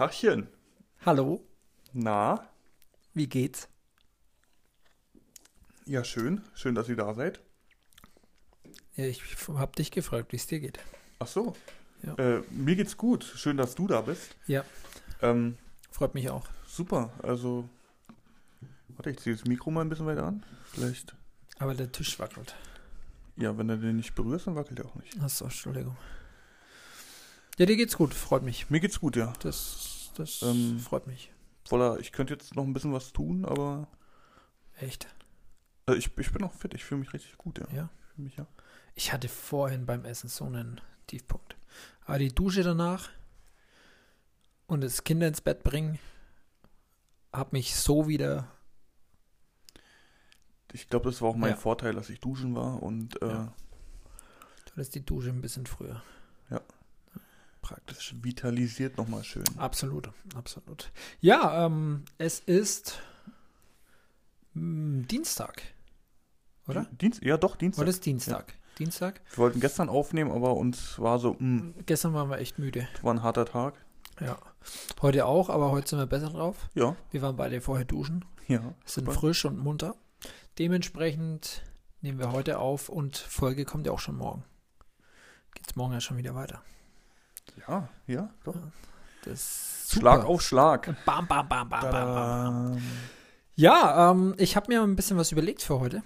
Tachchen. Hallo, Na? wie geht's? Ja, schön. Schön, dass ihr da seid. Ja, ich hab dich gefragt, wie es dir geht. Ach so. Ja. Äh, mir geht's gut. Schön, dass du da bist. Ja. Ähm, Freut mich auch. super. Also, warte, ich ziehe das Mikro mal ein bisschen weiter an. Vielleicht. Aber der Tisch wackelt. Ja, wenn du den nicht berührst, dann wackelt er auch nicht. Achso, Entschuldigung. Ja, dir geht's gut, freut mich. Mir geht's gut, ja. Das, das Ähm. freut mich. Voller, ich könnte jetzt noch ein bisschen was tun, aber Echt. äh, ich, ich bin auch fit. Ich fühle mich richtig gut, ja. Ja. Ich mich ja. Ich hatte vorhin beim Essen so einen Tiefpunkt. Aber die Dusche danach und das Kind ins Bett bringen, hat mich so wieder. Ich glaube, das war auch mein Ja. Vorteil, dass ich duschen war und äh, Ja. Du lässt die Dusche ein bisschen früher. Ja. Praktisch. das vitalisiert nochmal schön. Absolut, absolut. Ja, ähm, es ist mm, Dienstag. Oder? Dienst, ja, doch, Dienstag. Oder ist Dienstag? Dienstag? Wir wollten gestern aufnehmen, aber uns war so, mh, Gestern waren wir echt müde. war ein harter Tag. Ja. Heute auch, aber heute sind wir besser drauf. Ja, Wir waren beide vorher duschen, ja. sind super. frisch und munter. Dementsprechend nehmen wir heute auf und Folge kommt ja auch schon morgen. Geht's morgen ja schon wieder weiter. Ja, ja, doch. Schlag auf Schlag. Bam, bam, bam, bam, bam, bam. Ja, ähm, ich habe mir ein bisschen was überlegt für heute.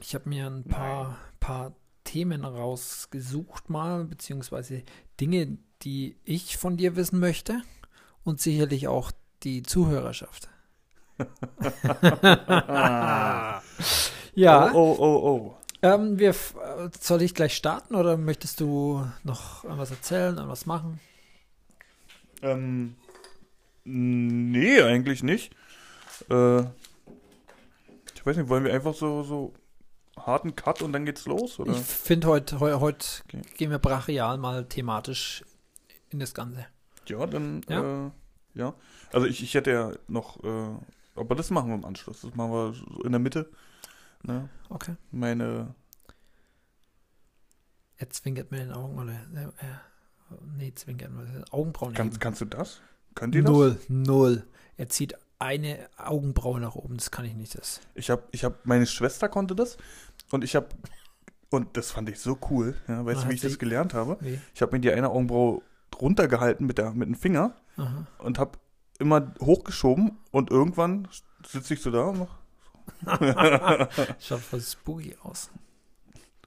Ich habe mir ein paar, paar Themen rausgesucht mal, beziehungsweise Dinge, die ich von dir wissen möchte und sicherlich auch die Zuhörerschaft. ja, Oh, oh, oh, oh. Ähm, wir, äh, soll ich gleich starten oder möchtest du noch was erzählen, was machen? Ähm, nee, eigentlich nicht. Äh, ich weiß nicht, wollen wir einfach so, so harten Cut und dann geht's los? Oder? Ich finde, heute heu, heut Okay. gehen wir brachial mal thematisch in das Ganze. Ja, dann, Ja. Äh, ja. Also ich, ich hätte ja noch, äh, aber das machen wir im Anschluss. Das machen wir so in der Mitte. Ne? Okay. Meine, Er zwinkert mit den Augen oder äh, nee, zwinkert mit den Augenbrauen. kann, heben. kannst du das? Könnt ihr das? null, null. Er zieht eine Augenbraue nach oben, das kann ich nicht. Das. Ich habe, ich habe, meine Schwester konnte das und ich habe, und das fand ich so cool. Ja, weißt du, wie ich das gelernt habe? Wie? Ich habe mir die eine Augenbraue runtergehalten mit, der, mit dem Finger Aha. und habe immer hochgeschoben und irgendwann sitze ich so da und mach Schaut voll spooky aus.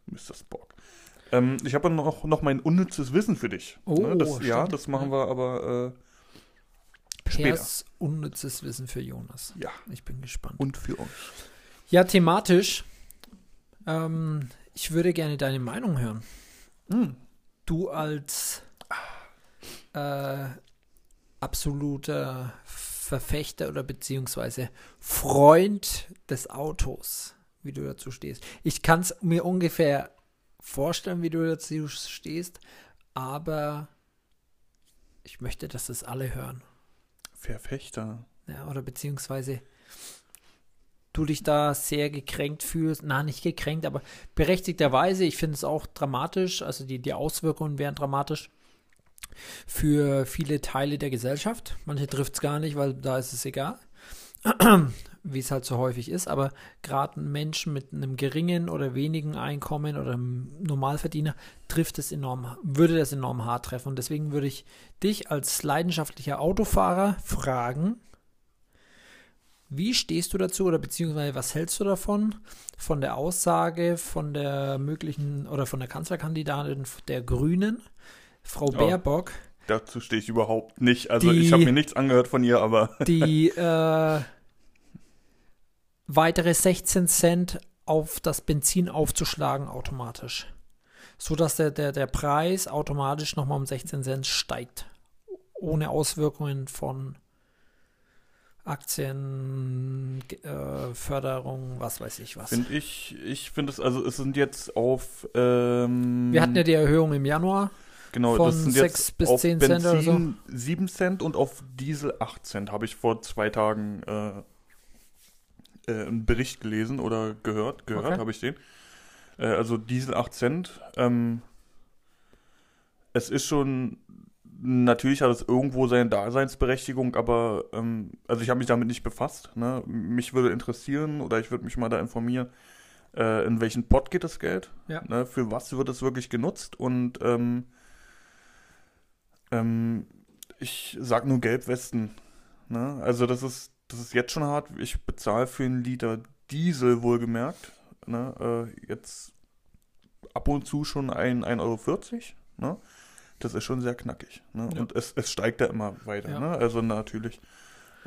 Mr. Spock. Ähm, ich habe noch, noch mein unnützes Wissen für dich. Oh, Ne, das, ja, das machen wir aber äh, später. Pers unnützes Wissen für Jonas. Ja, Ich bin gespannt. und für euch. Ja, thematisch. Ähm, ich würde gerne deine Meinung hören. Hm. Du als äh, absoluter Verfechter oder beziehungsweise Freund des Autos, wie du dazu stehst. Ich kann es mir ungefähr vorstellen, wie du dazu stehst, aber ich möchte, dass das alle hören. Verfechter. Ja, oder beziehungsweise du dich da sehr gekränkt fühlst. Na, nicht gekränkt, aber berechtigterweise. Ich finde es auch dramatisch. Also die, die Auswirkungen wären dramatisch für viele Teile der Gesellschaft. Manche trifft es gar nicht, weil da ist es egal. Wie es halt so häufig ist, aber gerade Menschen mit einem geringen oder wenigen Einkommen oder einem Normalverdiener trifft es enorm, würde das enorm hart treffen. Und deswegen würde ich dich als leidenschaftlicher Autofahrer fragen, wie stehst du dazu oder beziehungsweise was hältst du davon, von der Aussage von der möglichen oder von der Kanzlerkandidatin der Grünen, Frau Ja. Baerbock, Dazu stehe ich überhaupt nicht. Also Die- ich habe mir nichts angehört von ihr, aber die äh, weitere 16 Cent auf das Benzin aufzuschlagen automatisch. So dass der, der, der Preis automatisch nochmal um 16 Cent steigt. Ohne Auswirkungen von Aktien, Ge- äh, Förderung, was weiß ich was. finde ich, ich finde es, also es sind jetzt auf ähm, Wir hatten ja die Erhöhung im Januar. Genau, von das sind jetzt bis auf zehn Cent oder so. Benzin 7 Cent und auf Diesel 8 Cent. Habe ich vor zwei Tagen äh, äh, einen Bericht gelesen oder gehört, gehört Okay. habe ich den. Äh, also Diesel 8 Cent. Ähm, es ist schon natürlich hat es irgendwo seine Daseinsberechtigung, aber ähm, also ich habe mich damit nicht befasst. Ne? Mich würde interessieren oder ich würde mich mal da informieren, äh, in welchen Pot geht das Geld? Ja. Ne? Für was wird es wirklich genutzt? Und ähm, ähm, ich sag nur Gelbwesten. Ne? Also das ist, das ist jetzt schon hart. Ich bezahle für einen Liter Diesel wohlgemerkt. Ne? Äh, jetzt ab und zu schon 1,40 Euro. Ne? Das ist schon sehr knackig. Ne? Ja. Und es, es steigt ja immer weiter. Ja. Ne? Also natürlich.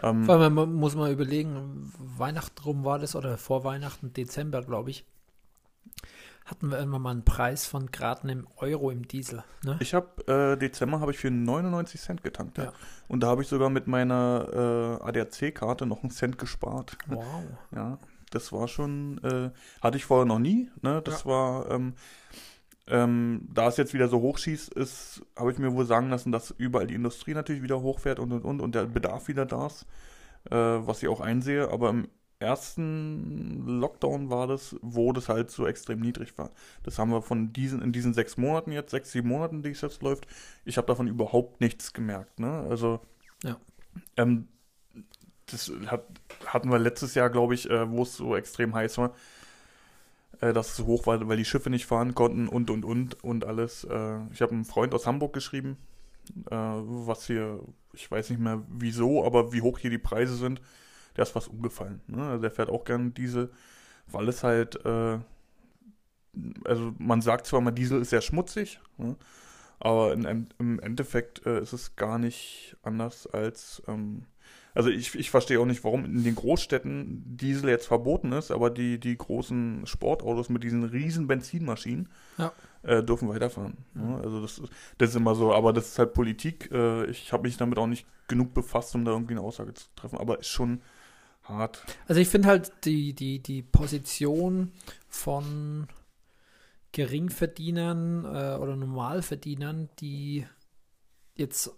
Ähm, Vor allem man muss mal überlegen, Weihnachten rum war das oder vor Weihnachten, Dezember, glaube ich, hatten wir irgendwann mal einen Preis von gerade einem Euro im Diesel. Ne? ich habe äh, Dezember habe ich für 99 Cent getankt. Ja. Und da habe ich sogar mit meiner äh, ADAC-Karte noch einen Cent gespart. Wow. Ja, das war schon, äh, hatte ich vorher noch nie. Ne? Das Ja. war, ähm, ähm, da es jetzt wieder so hochschießt, ist, habe ich mir wohl sagen lassen, dass überall die Industrie natürlich wieder hochfährt und und und und der Bedarf wieder da ist, äh, was ich auch einsehe. Aber im ersten Lockdown war das, wo das halt so extrem niedrig war. Das haben wir von diesen, in diesen sechs Monaten jetzt, sechs, sieben Monaten, die es jetzt läuft, ich habe davon überhaupt nichts gemerkt. Ne? Also, Ja. ähm, das hat, hatten wir letztes Jahr, glaube ich, äh, wo es so extrem heiß war, äh, dass es so hoch war, weil die Schiffe nicht fahren konnten und und und und alles. Äh, ich habe einen Freund aus Hamburg geschrieben, äh, was hier, ich weiß nicht mehr wieso, aber wie hoch hier die Preise sind, der ist fast umgefallen. Ne? Also der fährt auch gern Diesel, weil es halt, äh, also man sagt zwar mal, Diesel ist sehr schmutzig, ne? aber in, im Endeffekt äh, ist es gar nicht anders als, ähm, also ich, ich verstehe auch nicht, warum in den Großstädten Diesel jetzt verboten ist, aber die, die großen Sportautos mit diesen riesen Benzinmaschinen Ja. äh, dürfen weiterfahren. Ne? Also das, ist- das ist immer so, aber das ist halt Politik. Äh, ich habe mich damit auch nicht genug befasst, um da irgendwie eine Aussage zu treffen, aber ist schon hart. Also ich finde halt die, die, die Position von Geringverdienern äh, oder Normalverdienern, die jetzt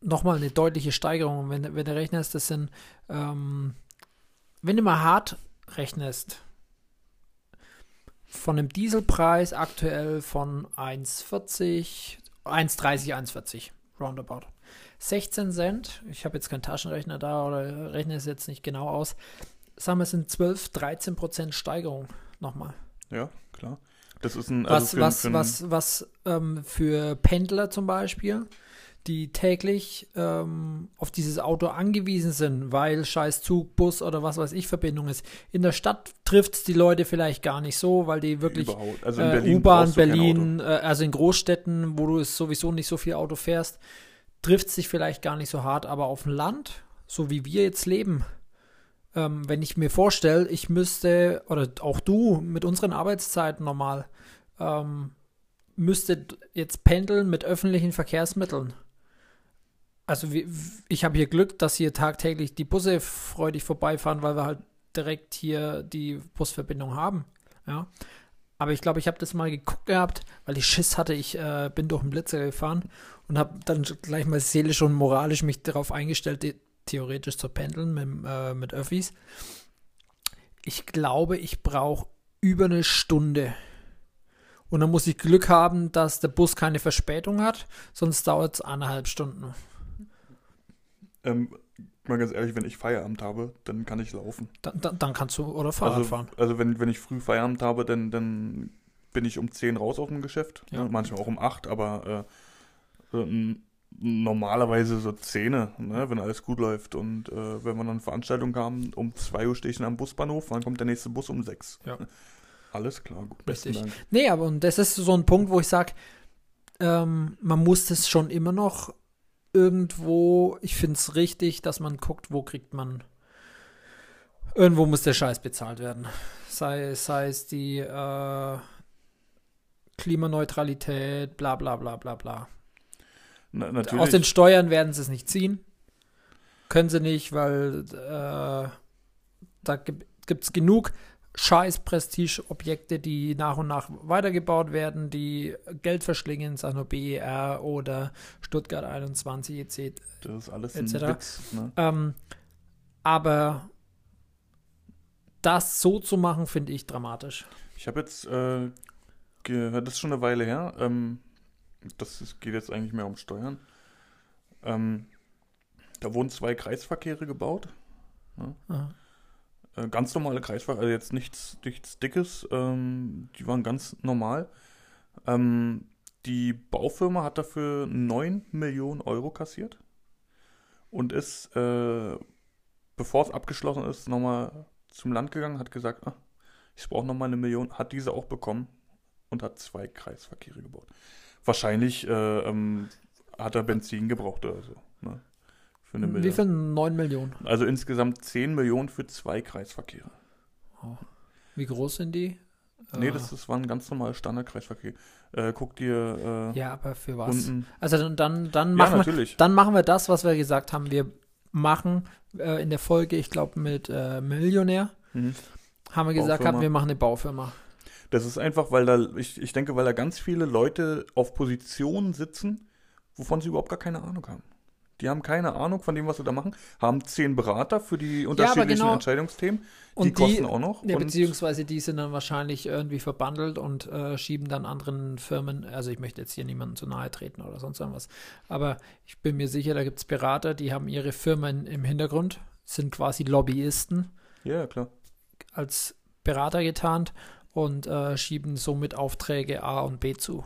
nochmal eine deutliche Steigerung, wenn, wenn du rechnest, das sind, ähm, wenn du mal hart rechnest, von einem Dieselpreis aktuell von 1,40, 1,30, 1,40, roundabout. 16 Cent, ich habe jetzt keinen Taschenrechner da oder rechne es jetzt nicht genau aus, sagen wir, es sind 12, 13 Prozent Steigerung nochmal. Ja, klar. Das ist ein, Was, für, was, für was, was ähm, für Pendler zum Beispiel, die täglich ähm, auf dieses Auto angewiesen sind, weil scheiß Zug, Bus oder was weiß ich Verbindung ist. In der Stadt trifft es die Leute vielleicht gar nicht so, weil die wirklich. Also in äh, Berlin U-Bahn, Auto. Berlin, äh, also in Großstädten, wo du es sowieso nicht so viel Auto fährst, trifft sich vielleicht gar nicht so hart, aber auf dem Land, so wie wir jetzt leben, ähm, wenn ich mir vorstelle, ich müsste, oder auch du mit unseren Arbeitszeiten normal, ähm, müsste jetzt pendeln mit öffentlichen Verkehrsmitteln. Also ich habe hier Glück, dass hier tagtäglich die Busse freudig vorbeifahren, weil wir halt direkt hier die Busverbindung haben. Ja. Aber ich glaube, ich habe das mal geguckt gehabt, weil ich Schiss hatte. Ich äh, bin durch den Blitzer gefahren und habe dann gleich mal seelisch und moralisch mich darauf eingestellt, the- theoretisch zu pendeln mit, äh, mit Öffis. Ich glaube, ich brauche über eine Stunde. Und dann muss ich Glück haben, dass der Bus keine Verspätung hat, sonst dauert es eineinhalb Stunden. Ähm, mal ganz ehrlich, wenn ich Feierabend habe, dann kann ich laufen. Dann, dann, dann kannst du oder Fahrrad also, fahren. Also wenn, wenn ich früh Feierabend habe, dann, dann bin ich um 10 raus auf dem Geschäft. Ja. Ne? Manchmal auch um 8, aber äh, äh, normalerweise so 10, ne? wenn alles gut läuft. Und äh, wenn wir dann eine Veranstaltung haben, um 2 Uhr stehe ich dann am Busbahnhof, dann kommt der nächste Bus um 6. Ja. Alles klar, gut. Besten Richtig. Dank. Nee, aber und das ist so ein Punkt, wo ich sage, ähm, man muss das schon immer noch irgendwo, ich finde es richtig, dass man guckt, wo kriegt man, irgendwo muss der Scheiß bezahlt werden. Sei, sei es die äh, Klimaneutralität, bla bla bla bla bla. Na, natürlich. Aus den Steuern werden sie es nicht ziehen. Können sie nicht, weil äh, da gibt es genug scheiß Prestige-Objekte, die nach und nach weitergebaut werden, die Geld verschlingen, sei nur BER oder Stuttgart 21 etc. das ist alles ein etc.. Witz. Ne? Ähm, aber das so zu machen, finde ich dramatisch. Ich habe jetzt äh, gehört, das ist schon eine Weile her, ähm, das ist, geht jetzt eigentlich mehr um Steuern. Ähm, da wurden zwei Kreisverkehre gebaut. Aha. Äh, ganz normale Kreisverkehre, also jetzt nichts, nichts Dickes. Ähm, die waren ganz normal. Ähm, die Baufirma hat dafür 9 Millionen Euro kassiert und ist, äh, bevor es abgeschlossen ist, nochmal zum Land gegangen, hat gesagt, ah, ich brauche nochmal eine Million, hat diese auch bekommen und hat zwei Kreisverkehre gebaut. Wahrscheinlich äh, ähm, hat er Benzin gebraucht oder so. Für eine Wie viel? 9 Millionen. Also insgesamt 10 Millionen für zwei Kreisverkehre. Wie groß sind die? Nee, Äh, das, das war ein ganz normaler Standardkreisverkehr. Äh, guck dir äh, Ja, aber für was? unten. Also dann, dann, dann, Ja, machen wir, natürlich. dann machen wir das, was wir gesagt haben. Wir machen äh, in der Folge, ich glaube mit äh, Millionär, Mhm. haben wir gesagt, haben, wir machen eine Baufirma. Das ist einfach, weil da, ich, ich denke, weil da ganz viele Leute auf Positionen sitzen, wovon sie überhaupt gar keine Ahnung haben. Die haben keine Ahnung von dem, was sie da machen, haben zehn Berater für die unterschiedlichen genau. Entscheidungsthemen. Die Und die- kosten auch noch. Ja, beziehungsweise die sind dann wahrscheinlich irgendwie verbandelt und äh, schieben dann anderen Firmen, also ich möchte jetzt hier niemandem zu nahe treten oder sonst irgendwas, aber ich bin mir sicher, da gibt es Berater, die haben ihre Firmen im Hintergrund, sind quasi Lobbyisten ja, klar. als Berater getarnt und äh, schieben somit Aufträge A und B zu.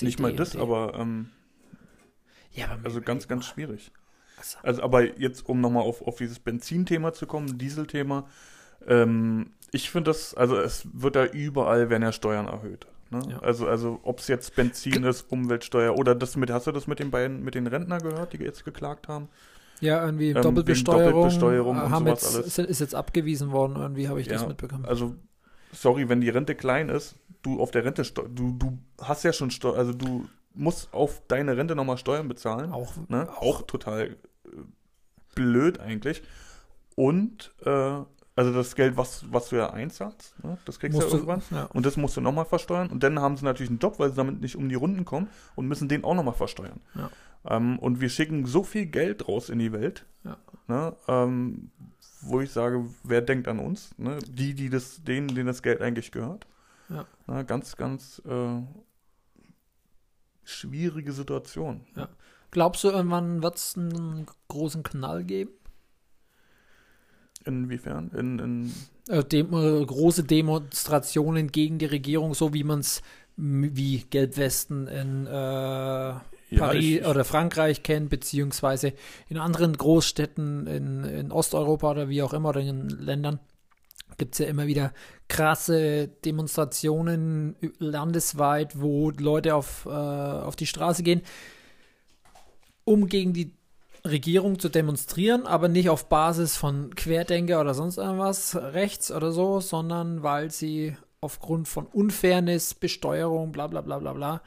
Nicht mal das, aber ähm, Ja, aber also ganz, ganz schwierig. Also, Also, aber jetzt, um nochmal auf, auf dieses Benzinthema zu kommen, Dieselthema, ähm, ich finde das, also es wird da überall, werden ja Steuern erhöht. Ne? Ja. Also, also ob es jetzt Benzin ist, Umweltsteuer oder das mit, hast du das mit den beiden, mit den Rentner gehört, die jetzt geklagt haben? ja, irgendwie wegen Doppelbesteuerung, Doppelbesteuerung und haben sowas jetzt, alles. ist, jetzt abgewiesen worden, irgendwie habe ich das Ja, mitbekommen. Also, sorry, wenn die Rente klein ist, du auf der Rente, steu- du, du hast ja schon Steuern, also du musst auf deine Rente nochmal Steuern bezahlen. auch, Ne? Auch total äh, blöd eigentlich. Und, äh, also das Geld, was, was du ja einzahlst, ne? das kriegst du ja musst du, irgendwann. ja. Und das musst du nochmal versteuern. Und dann haben sie natürlich einen Job, weil sie damit nicht um die Runden kommen und müssen den auch nochmal versteuern. Ja. Ähm, und wir schicken so viel Geld raus in die Welt, Ja. ne? ähm, wo ich sage, wer denkt an uns? Ne? Die, die das, denen, denen das Geld eigentlich gehört. Ja. Na, ganz, ganz äh, schwierige Situation. Ja. Glaubst du, irgendwann wird es einen großen Knall geben? Inwiefern? In, in, Äh, dem, äh, große Demonstrationen gegen die Regierung, so wie man es wie Gelbwesten in äh, ja, Paris ich, ich, oder Frankreich kennt, beziehungsweise in anderen Großstädten in, in Osteuropa oder wie auch immer oder in Ländern gibt es ja immer wieder krasse Demonstrationen landesweit, wo Leute auf, äh, auf die Straße gehen, um gegen die Regierung zu demonstrieren, aber nicht auf Basis von Querdenker oder sonst irgendwas rechts oder so, sondern weil sie aufgrund von Unfairness, Besteuerung, bla bla bla bla bla,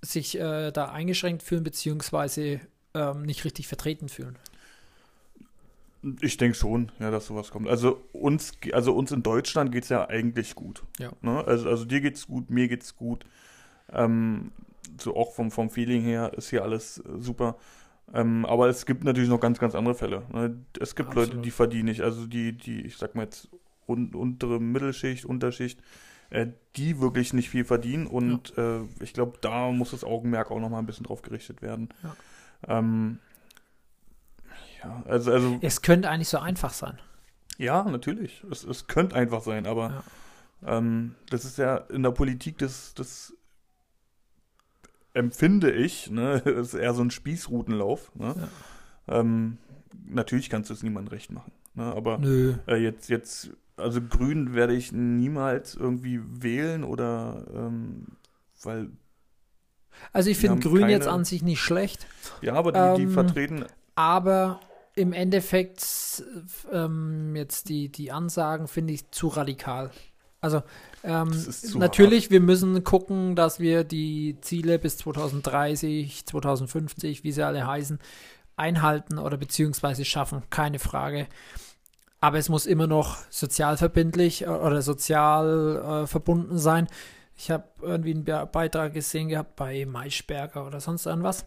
sich äh, da eingeschränkt fühlen, beziehungsweise ähm, nicht richtig vertreten fühlen. Ich denke schon, ja, dass sowas kommt. Also uns, also uns in Deutschland geht es ja eigentlich gut. Ja. Ne? Also, also dir geht's gut, mir geht's gut. Ähm, so auch vom, vom Feeling her ist hier alles äh, super. Ähm, aber es gibt natürlich noch ganz, ganz andere Fälle. Ne? Es gibt Leute, Absolut. die verdienen nicht. Also die, die, ich sag mal jetzt, un, untere Mittelschicht, Unterschicht, äh, die wirklich nicht viel verdienen. Und äh, ich glaube, da muss das Augenmerk auch noch mal ein bisschen drauf gerichtet werden. Ja. Ähm, ja, also, also Es könnte eigentlich so einfach sein. ja, natürlich. Es, es könnte einfach sein, aber ähm, das ist ja in der Politik, das, das empfinde ich, ne, ist eher so ein Spießrutenlauf. Ne? Ähm, natürlich kannst du es niemandem recht machen. Ne? Aber äh, jetzt, jetzt, also Grün werde ich niemals irgendwie wählen oder ähm, weil, Also ich finde Grün jetzt keine- an sich nicht schlecht, ja, aber die, die Ähm, vertreten, aber im Endeffekt ähm, jetzt die, die Ansagen finde ich zu radikal. Also ähm, natürlich, wir müssen gucken, dass wir die Ziele bis 2030, 2050, wie sie alle heißen, einhalten oder beziehungsweise schaffen, keine Frage. Aber es muss immer noch sozial verbindlich äh, oder sozial äh, verbunden sein. Ich habe irgendwie einen Be Beitrag gesehen gehabt bei Maischberger oder sonst irgendwas.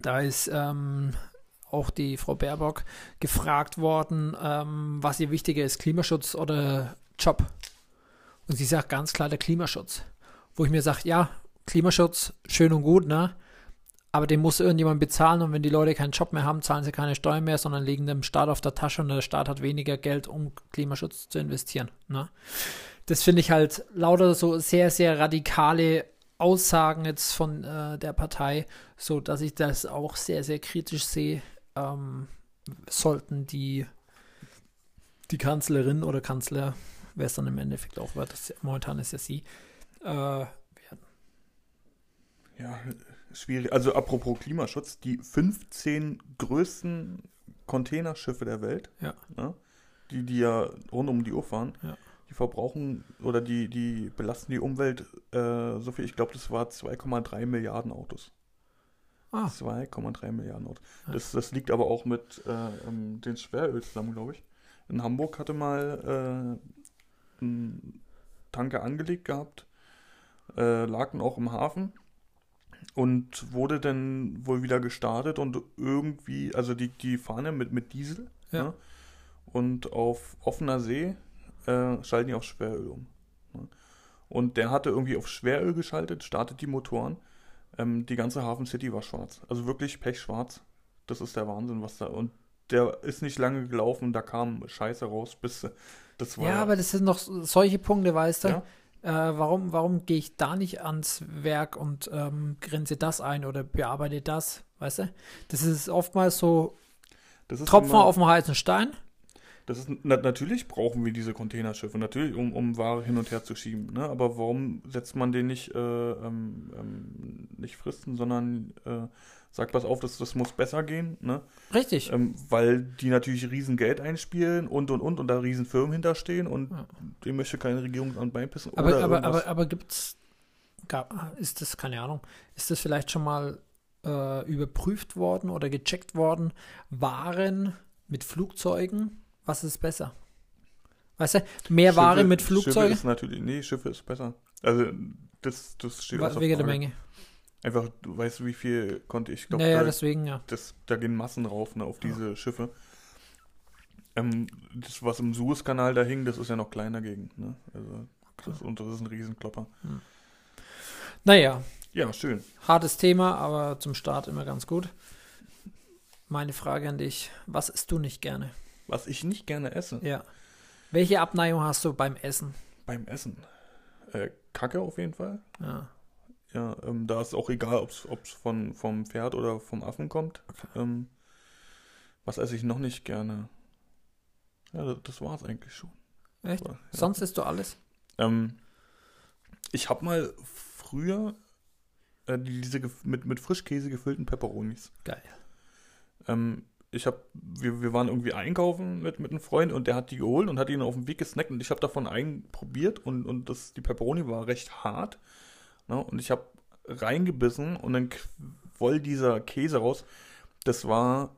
Da ist ähm, auch die Frau Baerbock gefragt worden, ähm, was ihr wichtiger ist, Klimaschutz oder Job. Und sie sagt ganz klar der Klimaschutz. Wo ich mir sage, ja, Klimaschutz, schön und gut, ne? aber den muss irgendjemand bezahlen und wenn die Leute keinen Job mehr haben, zahlen sie keine Steuern mehr, sondern legen dem Staat auf der Tasche und der Staat hat weniger Geld, um Klimaschutz zu investieren. Ne? Das finde ich halt lauter so sehr, sehr radikale Aussagen jetzt von äh, der Partei, so dass ich das auch sehr, sehr kritisch sehe. Ähm, sollten die, die Kanzlerin oder Kanzler, wer es dann im Endeffekt auch wird, das, momentan ist ja sie, äh, ja, schwierig. Also apropos Klimaschutz, die 15 größten Containerschiffe der Welt, Ja. ne, die, die ja rund um die Uhr fahren, Ja. die verbrauchen oder die, die belasten die Umwelt äh, so viel, ich glaube, das war 2,3 Milliarden Autos. Ah. 2,3 Milliarden Autos. Ja. Das, das liegt aber auch mit äh, ähm, den Schweröl zusammen, glaube ich. In Hamburg hatte mal äh, ein Tanker angelegt gehabt, äh, lag dann auch im Hafen und wurde dann wohl wieder gestartet und irgendwie, also die, die fahren ja mit, mit Diesel Ja. ne? und auf offener See äh, schalten die auf Schweröl um. Ne? Und der hatte irgendwie auf Schweröl geschaltet, startet die Motoren. Ähm, die ganze Hafen City war schwarz. Also wirklich pechschwarz. Das ist der Wahnsinn, was da. Und der ist nicht lange gelaufen, da kam Scheiße raus, bis das war. Ja, aber das sind noch solche Punkte, weißt du? Ja. Äh, warum warum gehe ich da nicht ans Werk und ähm, grenze das ein oder bearbeite das, weißt du? Das ist oftmals so das ist Tropfen immer- auf dem heißen Stein. Das ist, na, natürlich brauchen wir diese Containerschiffe, natürlich, um, um Ware hin und her zu schieben. Ne? Aber warum setzt man den nicht, äh, ähm, ähm, nicht fristen, sondern äh, sagt, pass auf, das, das muss besser gehen, ne? Richtig. ähm, weil die natürlich riesen Geld einspielen und und und und da riesen Firmen hinterstehen und Ja. dem möchte keine Regierung an beipissen. aber oder aber, irgendwas. aber, aber gibt's gab, ist das, keine Ahnung, ist das vielleicht schon mal äh, überprüft worden oder gecheckt worden? Waren mit Flugzeugen, was ist besser? Weißt du, mehr Ware Schiffe- mit Schiffe Flugzeugen? ist natürlich, nee, Schiffe ist besser. Also das, das steht Wa- außer Wegen der. Menge. Einfach, du weißt, wie viel konnte ich, glaube, Naja, da, deswegen, ja. das, da gehen Massen rauf, ne, auf diese Schiffe. Ähm, das, was im Suezkanal da hing, das ist ja noch klein dagegen, ne? Also, das, und das ist ein Riesenklopper. Naja, Ja, schön. hartes Thema, aber zum Start immer ganz gut. Meine Frage an dich, was isst du nicht gerne? Was ich nicht gerne esse Ja. Welche Abneigung hast du beim Essen? beim Essen. Äh, Kacke auf jeden Fall. Ja. Ja, ähm, da ist auch egal, ob es von vom Pferd oder vom Affen kommt. Ähm, was esse ich noch nicht gerne? Ja, das, das war es eigentlich schon. Echt? Ja. Sonst isst du alles? Ähm, ich habe mal früher äh, die- diese mit, mit Frischkäse gefüllten Peperonis. Geil. Ähm, ich habe, wir, wir waren irgendwie einkaufen mit, mit einem Freund und der hat die geholt und hat ihn auf dem Weg gesnackt und ich habe davon einen probiert und, und das, die Pepperoni war recht hart. Ne? Und ich habe reingebissen und dann quoll dieser Käse raus. Das war,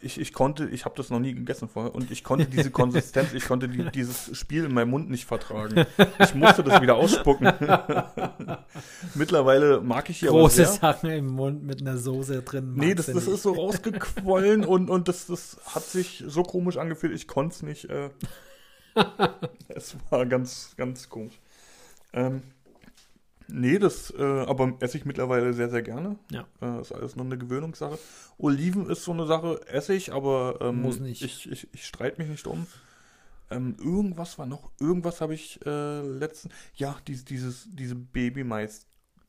ich, ich konnte, ich habe das noch nie gegessen vorher und ich konnte diese Konsistenz, ich konnte die, dieses Spiel in meinem Mund nicht vertragen. Ich musste das wieder ausspucken. Mittlerweile mag ich die aber Große. Sachen im Mund mit einer Soße drin. Nee, das, das ist so rausgequollen und, und das, das hat sich so komisch angefühlt, ich konnte es nicht. Äh, es war ganz, ganz komisch. Ähm, nee, das äh, aber esse ich mittlerweile sehr, sehr gerne. Ja. Äh, ist alles nur eine Gewöhnungssache. Oliven ist so eine Sache, esse ich, aber ähm, Muss nicht. ich, ich, ich streite mich nicht um. Ähm, irgendwas war noch, irgendwas habe ich äh, letzten, ja, dies, dieses, diese Babymais,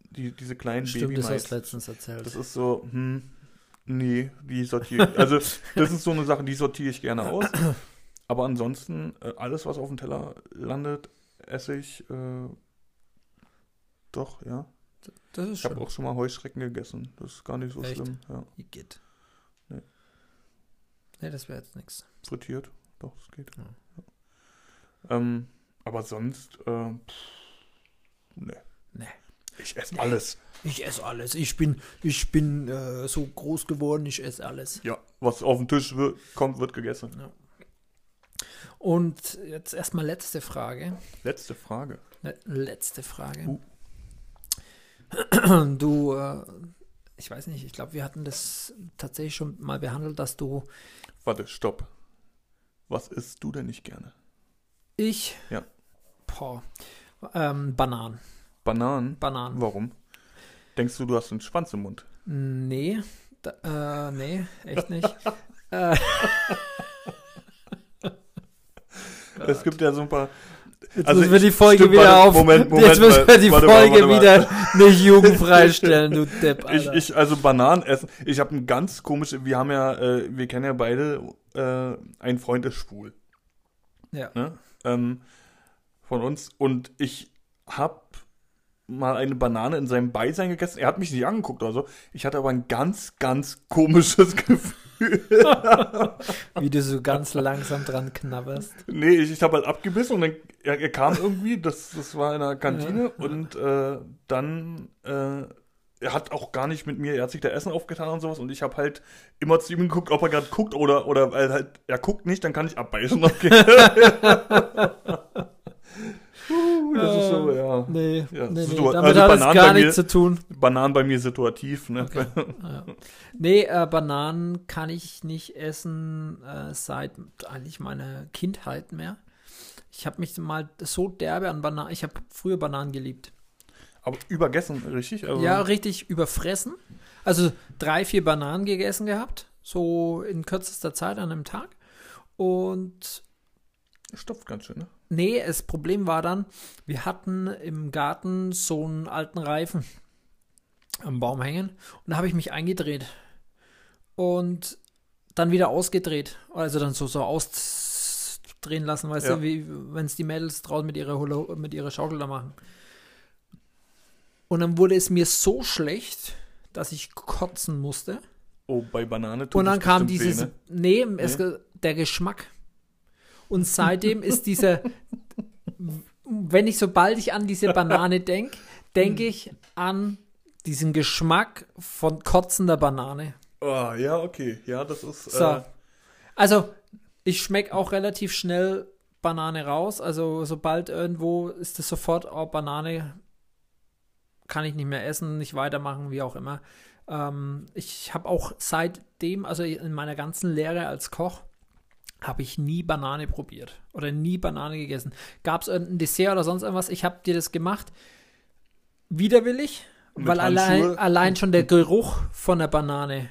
die, diese kleinen Stimmt, das Babymais. hast du letztens erzählt. Das ist so, hm, nee, die sortiere ich. Also, das ist so eine Sache, die sortiere ich gerne aus. Aber ansonsten, äh, alles, was auf dem Teller landet, esse ich. Äh, doch, ja. das ist Ich habe auch schon mal Heuschrecken gegessen. Das ist gar nicht so Echt? schlimm. Ja. Geht. Nee. Nee, das wäre jetzt nichts. Frittiert. Doch, es geht. Ja. Ja. Ähm, aber sonst, äh, pff, nee. Nee. Ich esse alles. Ich esse alles. Ich bin, ich bin äh, so groß geworden, ich esse alles. Ja, was auf den Tisch wird, kommt, wird gegessen. Und jetzt erstmal letzte Frage. Letzte Frage. Le letzte Frage. Uh. Du, äh, ich weiß nicht, ich glaube, wir hatten das tatsächlich schon mal behandelt, dass du, Warte, stopp. Was isst du denn nicht gerne? ich, Ja. boah, ähm, Bananen. Bananen? Bananen. Warum? Denkst du, du hast einen Schwanz im Mund? Nee, da, äh, nee, echt nicht. äh, Es gibt ja so ein paar. Jetzt Also müssen wir ich- die Folge stimmt, wieder auf. Moment, Moment, jetzt müssen wir die warte, Folge warte, warte. wieder nicht jugendfrei stellen, du Depp, Ich, Alter. ich, also Bananen essen. Ich habe ein ganz komisches. Wir haben ja, äh, wir kennen ja beide, äh, ein Freund ist schwul. ja. Ne? Ähm, von uns. Und ich habe mal eine Banane in seinem Beisein gegessen. Er hat mich nicht angeguckt oder so. Ich hatte aber ein ganz, ganz komisches Gefühl. Wie du so ganz langsam dran knabberst. Nee, ich, ich habe halt abgebissen und dann er, er kam irgendwie, das, das war in der Kantine Ja. und äh, dann äh, er hat auch gar nicht mit mir, er hat sich da Essen aufgetan und sowas und ich habe halt immer zu ihm geguckt, ob er gerade guckt oder oder weil halt er guckt nicht, dann kann ich abbeißen. Okay. Uh, das ist so, ja. Nee, Ja, nee, nee. damit also hat es Bananen gar bei mir- nichts zu tun. Bananen bei mir situativ, ne? Okay. Ja. Nee, äh, Bananen kann ich nicht essen äh, seit eigentlich meiner Kindheit mehr. Ich habe mich mal so derbe an Bananen, ich habe früher Bananen geliebt. Aber übergessen, richtig? Also, Ja, richtig überfressen. Also drei, vier Bananen gegessen gehabt, so in kürzester Zeit an einem Tag. Und stopft ganz schön, ne? Nee, das Problem war dann, wir hatten im Garten so einen alten Reifen am Baum hängen und da habe ich mich eingedreht und dann wieder ausgedreht. Also dann so, so ausdrehen lassen, weißt Ja. du, wie wenn es die Mädels draußen mit ihrer, Hula, mit ihrer Schaukel da machen. Und dann wurde es mir so schlecht, dass ich kotzen musste. Oh, bei Banane tut Und dann kam dieses, weh, ne? nee, es, der Geschmack. Und seitdem ist dieser, wenn ich, sobald ich an diese Banane denke, denke ich an diesen Geschmack von kotzender Banane. Oh, ja, okay. Ja, das ist. So. Äh, Also, ich schmecke auch relativ schnell Banane raus. Also, sobald irgendwo ist es sofort, oh, Banane kann ich nicht mehr essen, nicht weitermachen, wie auch immer. Ähm, ich habe auch seitdem, also in meiner ganzen Lehre als Koch, habe ich nie Banane probiert oder nie Banane gegessen. Gab es irgendein Dessert oder sonst irgendwas? Ich habe dir das gemacht. Widerwillig, Mit weil allein, allein schon der Geruch von der Banane.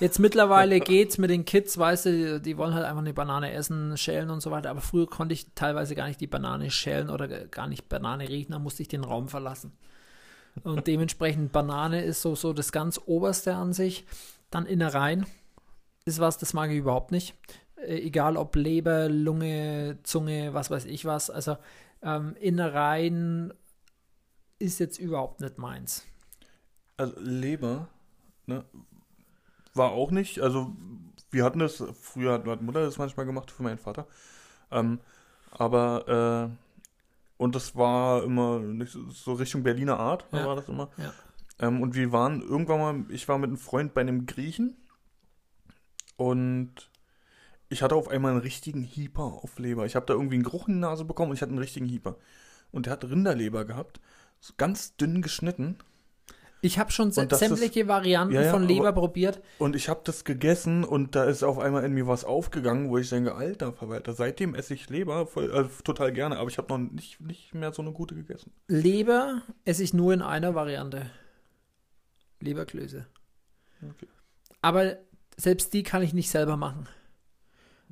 Jetzt mittlerweile geht's mit den Kids, weißt du, die wollen halt einfach eine Banane essen, schälen und so weiter. Aber früher konnte ich teilweise gar nicht die Banane schälen oder gar nicht Banane riechen, da musste ich den Raum verlassen. Und dementsprechend Banane ist so, so das ganz Oberste an sich. Dann Innereien ist was, das mag ich überhaupt nicht. Äh, egal ob Leber, Lunge, Zunge, was weiß ich was. Also ähm, Innereien ist jetzt überhaupt nicht meins. also Leber, ne? War auch nicht. Also, wir hatten das, früher hat hat Mutter das manchmal gemacht für meinen Vater. Ähm, aber, äh, und das war immer so Richtung Berliner Art, Ja. war das immer. Ja. Ähm, und wir waren irgendwann mal, ich war mit einem Freund bei einem Griechen und ich hatte auf einmal einen richtigen Hieper auf Leber. Ich habe da irgendwie einen Geruch in die Nase bekommen und ich hatte einen richtigen Hieper. Und der hat Rinderleber gehabt, so ganz dünn geschnitten. Ich habe schon sämtliche Varianten Ja, ja, von Leber aber- probiert. Und ich habe das gegessen und da ist auf einmal in mir was aufgegangen, wo ich denke, alter Verwalter, seitdem esse ich Leber voll, äh, total gerne, aber ich habe noch nicht, nicht mehr so eine gute gegessen. Leber esse ich nur in einer Variante. Leberklöße. Okay. Aber selbst die kann ich nicht selber machen.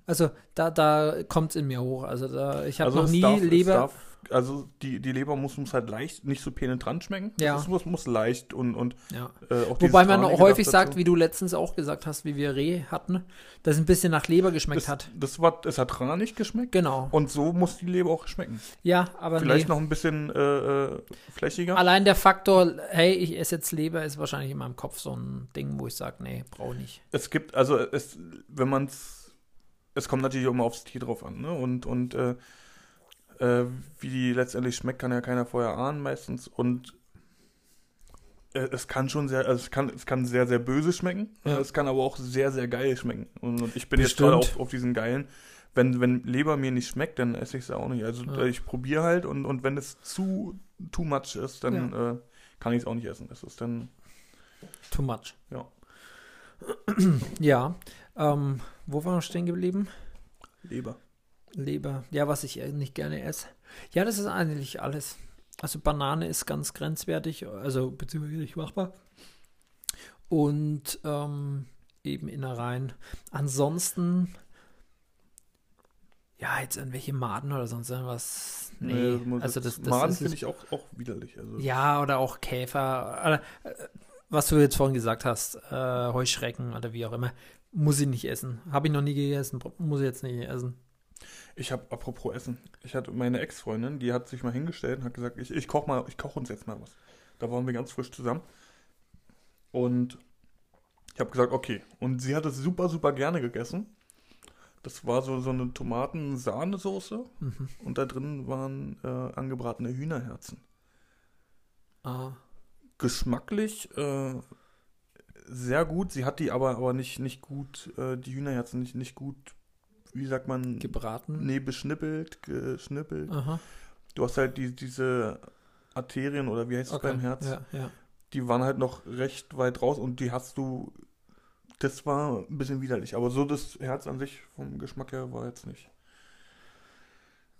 Also da, da kommt es in mir hoch. Also da, ich habe noch es nie darf- Leber. Darf, also die, die Leber muss, muss halt leicht, nicht so penetrant schmecken. Ja. Es muss, muss leicht und, und ja. äh, auch Wobei man auch Traurige häufig sagt, dazu. wie du letztens auch gesagt hast, wie wir Reh hatten, dass es ein bisschen nach Leber geschmeckt das, hat. das war, es hat ranig geschmeckt Genau. und so muss die Leber auch schmecken. Ja, aber Vielleicht nee. noch ein bisschen äh, äh, flächiger. Allein der Faktor, hey, ich esse jetzt Leber, ist wahrscheinlich in meinem Kopf so ein Ding, wo ich sage, nee, brauche ich nicht. Es gibt, also es, wenn man es, es kommt natürlich auch immer aufs Tier drauf an, ne? Und, und äh, äh, wie die letztendlich schmeckt, kann ja keiner vorher ahnen meistens. Und äh, es kann schon sehr, also es kann, es kann sehr, sehr böse schmecken. Ja. Es kann aber auch sehr, sehr geil schmecken. Und, und ich bin jetzt gerade Bestimmt. auf, auf diesen geilen. Wenn, wenn Leber mir nicht schmeckt, dann esse ich es auch nicht. Also Ja. äh, ich probiere halt und, und wenn es zu too much ist, dann äh, kann ich es auch nicht essen. Das ist dann, Too much. Ja. Ja. Ähm, wo waren wir stehen geblieben? Leber. Leber. Ja, was ich nicht gerne esse. Ja, das ist eigentlich alles. Also Banane ist ganz grenzwertig, also beziehungsweise nicht machbar. und ähm, eben Innereien. Ansonsten, ja, jetzt irgendwelche Maden oder sonst irgendwas. Nee, Nee, also das, das Maden finde ich auch, auch widerlich. Also, Ja, oder auch Käfer. Oder, äh, was du jetzt vorhin gesagt hast, äh, Heuschrecken oder wie auch immer, muss ich nicht essen. Habe ich noch nie gegessen, muss ich jetzt nicht essen. Ich habe, apropos Essen, ich hatte meine Ex-Freundin, die hat sich mal hingestellt und hat gesagt, ich, ich koche mal, ich koche uns jetzt mal was. Da waren wir ganz frisch zusammen. Und ich habe gesagt, okay. Und sie hat es super, super gerne gegessen. Das war so, so eine Tomaten-Sahnesoße Mhm. und da drin waren äh, angebratene Hühnerherzen. Ah, Geschmacklich äh, sehr gut. Sie hat die aber, aber nicht, nicht gut, äh, die Hühnerherzen nicht, nicht gut, wie sagt man, gebraten. nee, beschnippelt, geschnippelt. Aha. Du hast halt die, diese Arterien oder wie heißt es Okay. beim Herz, Ja, ja. die waren halt noch recht weit raus und die hast du, das war ein bisschen widerlich. Aber so das Herz an sich vom Geschmack her war jetzt nicht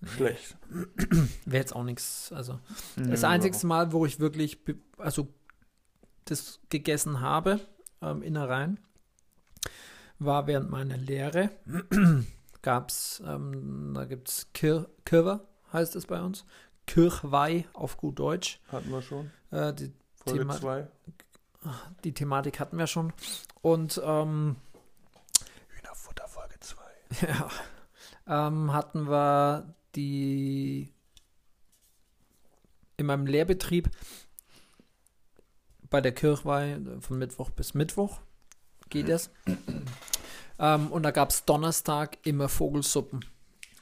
schlecht. Wäre jetzt auch nichts. Also, Nö, das einzige Mal, wo ich wirklich, also das gegessen habe, ähm, Innereien, war während meiner Lehre. Gab es, ähm, da gibt es Kir Kirwer, heißt es bei uns. Kirchweih auf gut Deutsch. Hatten wir schon. Äh, die, Folge Thema- 2. die Thematik hatten wir schon. Und ähm, Hühnerfutter Folge 2. ja, ähm, hatten wir die in meinem Lehrbetrieb bei der Kirchweih von Mittwoch bis Mittwoch geht es. ähm, und da gab es Donnerstag immer Vogelsuppen.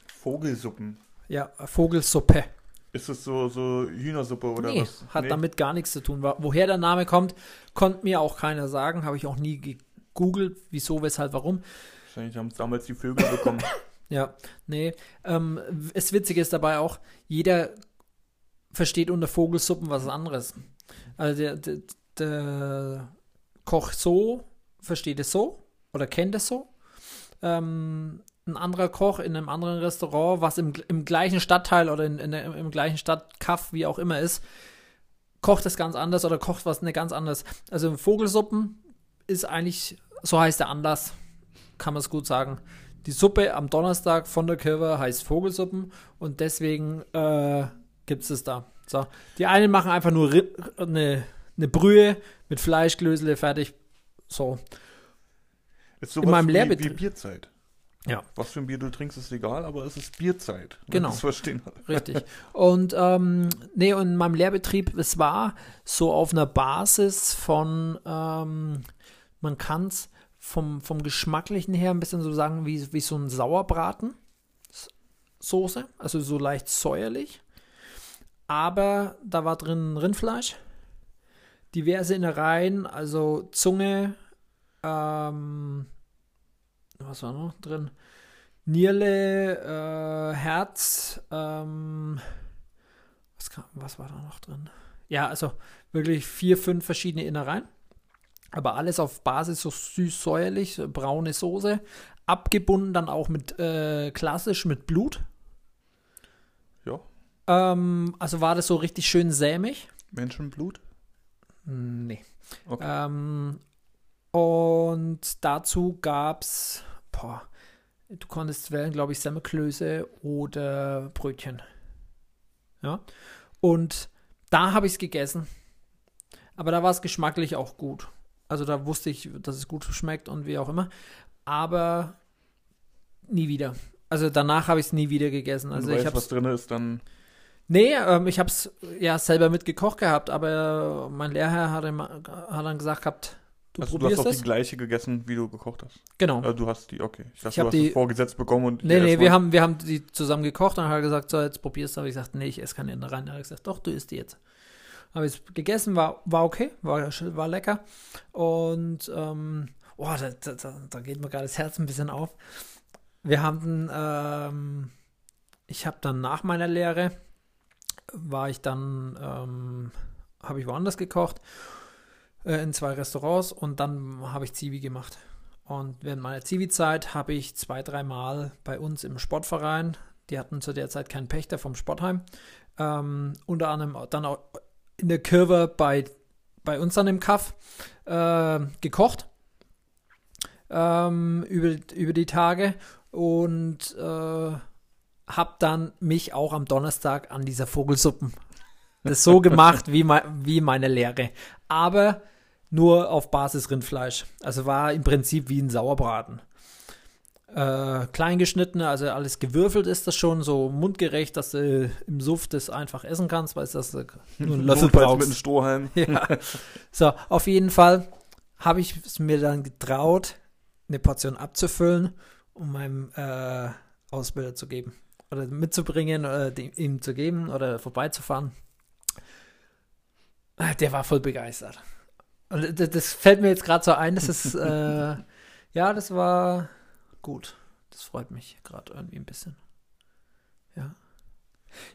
Vogelsuppen. Ja, Vogelsuppe. Ist es so, so Hühnersuppe oder nee, was? hat Nee? damit gar nichts zu tun. Woher der Name kommt, konnte mir auch keiner sagen. Habe ich auch nie gegoogelt, wieso, weshalb, warum. Wahrscheinlich haben es damals die Vögel bekommen. Ja, nee. Ähm, das Witzige ist dabei auch, jeder versteht unter Vogelsuppen was anderes. Also der, der, der Koch so versteht es so oder kennt es so. Ähm, ein anderer Koch in einem anderen Restaurant, was im, im gleichen Stadtteil oder in, in im gleichen Stadtkaff, wie auch immer ist, kocht es ganz anders oder kocht was ne ganz anders. Also Vogelsuppen ist eigentlich, so heißt der Anlass, kann man es gut sagen. Die Suppe am Donnerstag von der Kirche heißt Vogelsuppen und deswegen äh, gibt es es da. So. Die einen machen einfach nur eine, eine Brühe mit Fleischklösele fertig. So. Ist sowas meinem wie, Lehrbetrieb. wie Bierzeit. Ja. Was für ein Bier du trinkst, ist egal, aber es ist Bierzeit. Genau. Das verstehen alle. Richtig. Und ähm, nee, und in meinem Lehrbetrieb, es war so auf einer Basis von, ähm, man kann es vom, vom Geschmacklichen her ein bisschen so sagen, wie, wie so ein Sauerbraten. Soße, also so leicht säuerlich. Aber da war drin Rindfleisch, diverse Innereien, also Zunge, ähm, was war noch drin? Nierle, äh, Herz, ähm, was, kam, was war da noch drin? Ja, also wirklich vier, fünf verschiedene Innereien. Aber alles auf Basis so süß-säuerlich, so braune Soße. Abgebunden dann auch mit äh, klassisch mit Blut. Ja. Ähm, also war das so richtig schön sämig. Menschenblut? Nee. Okay. Ähm, und dazu gab's, boah, du konntest wählen, glaube ich, Semmelklöße oder Brötchen. Ja. Und da habe ich es gegessen. Aber da war es geschmacklich auch gut. Also da wusste ich, dass es gut schmeckt und wie auch immer. Aber nie wieder. Also danach habe ich es nie wieder gegessen. Also du ich weißt, habe was drin ist, dann Nee, ähm, ich habe es ja selber mitgekocht gehabt, aber mein Lehrherr hat, immer, hat dann gesagt gehabt, du also du hast probierst auch die gleiche gegessen, wie du gekocht hast. Genau. Also du hast die, okay. Ich dachte, Ich du hast die- es vorgesetzt bekommen und Nee, nee, wir haben, wir haben die zusammen gekocht und hat gesagt, so, jetzt probierst du. Habe ich gesagt, nee, ich esse keine Innereien. Er hat gesagt, doch, du isst die jetzt. Habe es gegessen, war, war okay, war, war lecker. Und, ähm, oh, da, da, da, da geht mir gerade das Herz ein bisschen auf. Wir haben, ähm, ich habe dann nach meiner Lehre, war ich dann, ähm, habe ich woanders gekocht, äh, in zwei Restaurants und dann habe ich Zivi gemacht. Und während meiner Zivi-Zeit habe ich zwei, dreimal bei uns im Sportverein, die hatten zu der Zeit keinen Pächter vom Sportheim, ähm, unter anderem dann auch in der Kurve bei, bei uns dann im Kaff, äh, gekocht ähm, über, über die Tage und äh, habe dann mich auch am Donnerstag an dieser Vogelsuppen das so gemacht wie, me wie meine Lehre. Aber nur auf Basis Rindfleisch. Also war im Prinzip wie ein Sauerbraten. Äh, klein geschnitten, also alles gewürfelt ist das schon, so mundgerecht, dass du im Suff das einfach essen kannst, weil das nur einen Löffel brauchst. mit einem Strohhalm. Ja. So, auf jeden Fall habe ich es mir dann getraut, eine Portion abzufüllen, um meinem äh, Ausbilder zu geben. Oder mitzubringen, oder die, ihm zu geben oder vorbeizufahren. Ah, Der war voll begeistert. Und das, das fällt mir jetzt gerade so ein, das ist, äh, ja, das war gut. Das freut mich gerade irgendwie ein bisschen. Ja.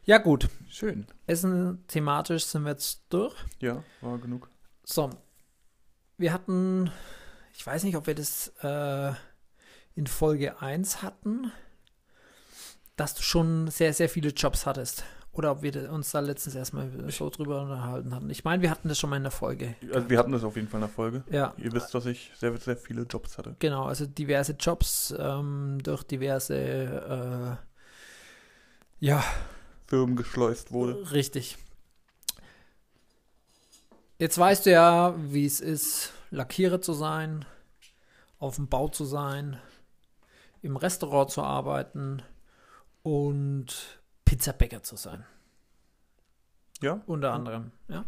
Ja, gut. Schön. Essen thematisch sind wir jetzt durch. Ja, war genug. So, wir hatten, ich weiß nicht, ob wir das äh, in Folge 1 hatten, dass du schon sehr, sehr viele Jobs hattest. Oder ob wir uns da letztens erstmal so drüber unterhalten hatten. Ich meine, wir hatten das schon mal in der Folge. Also wir hatten das auf jeden Fall in der Folge. Ja, Ihr wisst, dass ich sehr, sehr viele Jobs hatte. genau. Also diverse Jobs ähm, durch diverse, äh, ja, Firmen geschleust wurde. Richtig. Jetzt weißt du ja, wie es ist, Lackierer zu sein, auf dem Bau zu sein, im Restaurant zu arbeiten und Pizzabäcker zu sein. Ja? Unter anderem, ja.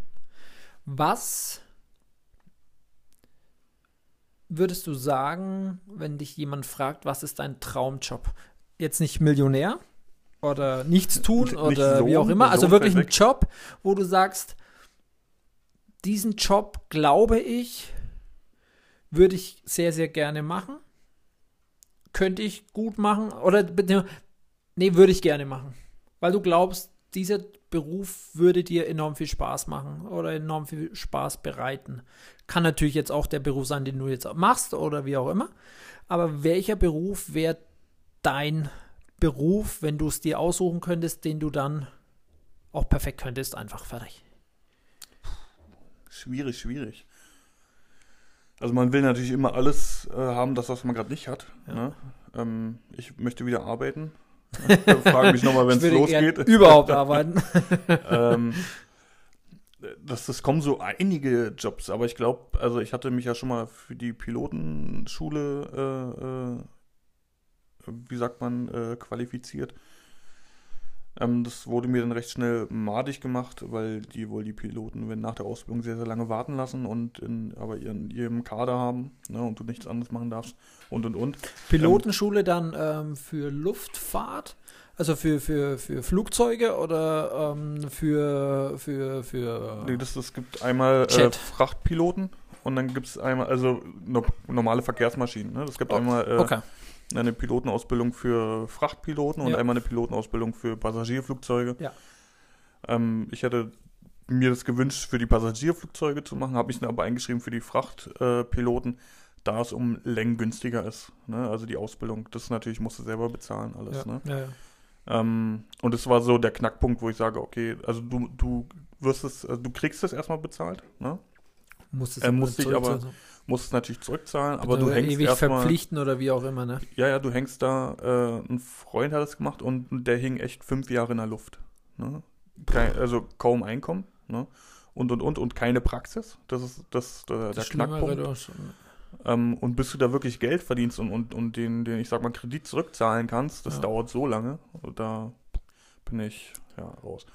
Was würdest du sagen, wenn dich jemand fragt, was ist dein Traumjob? Jetzt nicht Millionär oder nichts tun Nicht oder Sohn, wie auch immer. Also wirklich ein. Job, wo du sagst, diesen Job glaube ich, würde ich sehr, sehr gerne machen. Könnte ich gut machen oder nee, würde ich gerne machen. Weil du glaubst, dieser Beruf würde dir enorm viel Spaß machen oder enorm viel Spaß bereiten. Kann natürlich jetzt auch der Beruf sein, den du jetzt machst oder wie auch immer. Aber welcher Beruf wäre dein Beruf, wenn du es dir aussuchen könntest, den du dann auch perfekt könntest, einfach fertig? Schwierig, schwierig. Also man will natürlich immer alles äh, haben, das, was man gerade nicht hat. Ja. Ne? Ähm, ich möchte wieder arbeiten. Frage mich nochmal, wenn es losgeht. Überhaupt arbeiten. ähm, das, das kommen so einige Jobs, aber ich glaube, also ich hatte mich ja schon mal für die Pilotenschule, äh, äh, wie sagt man, äh, qualifiziert. Ähm, das wurde mir dann recht schnell madig gemacht, weil die wohl die Piloten, wenn nach der Ausbildung sehr, sehr lange warten lassen und in, aber ihren, ihren Kader haben ne, und du nichts anderes machen darfst und und und. Pilotenschule dann ähm, für Luftfahrt, also für, für, für Flugzeuge oder ähm, für, für, für Nee, das, es gibt einmal äh. Frachtpiloten und dann gibt es einmal, also no, normale Verkehrsmaschinen. Ne? Es gibt Oh, einmal äh, Okay. Eine Pilotenausbildung für Frachtpiloten und Ja. einmal eine Pilotenausbildung für Passagierflugzeuge. Ja. Ähm, ich hätte mir das gewünscht, für die Passagierflugzeuge zu machen, habe mich dann aber eingeschrieben für die Frachtpiloten, äh, da es um Längen günstiger ist. Ne? Also die Ausbildung, das natürlich musst du selber bezahlen, alles. Ja, Ne? ja. Ähm, und das war so der Knackpunkt, wo ich sage, okay, also du, du wirst es, also du kriegst es erstmal bezahlt, ne? Muss es Er muss sich zurück- aber zurück- musst es natürlich zurückzahlen, aber du hängst ewig erstmal, verpflichten oder wie auch immer, ne? ja, ja, du hängst da, äh, ein Freund hat es gemacht und der hing echt fünf Jahre in der Luft, ne? Kein, also kaum Einkommen, ne? Und, und, und, und keine Praxis, das ist das, der, der Das Schlimmere Knackpunkt. Ähm, und bis du da wirklich Geld verdienst und, und, und den, den, ich sag mal, Kredit zurückzahlen kannst, das Ja. dauert so lange. Da bin ich ja raus.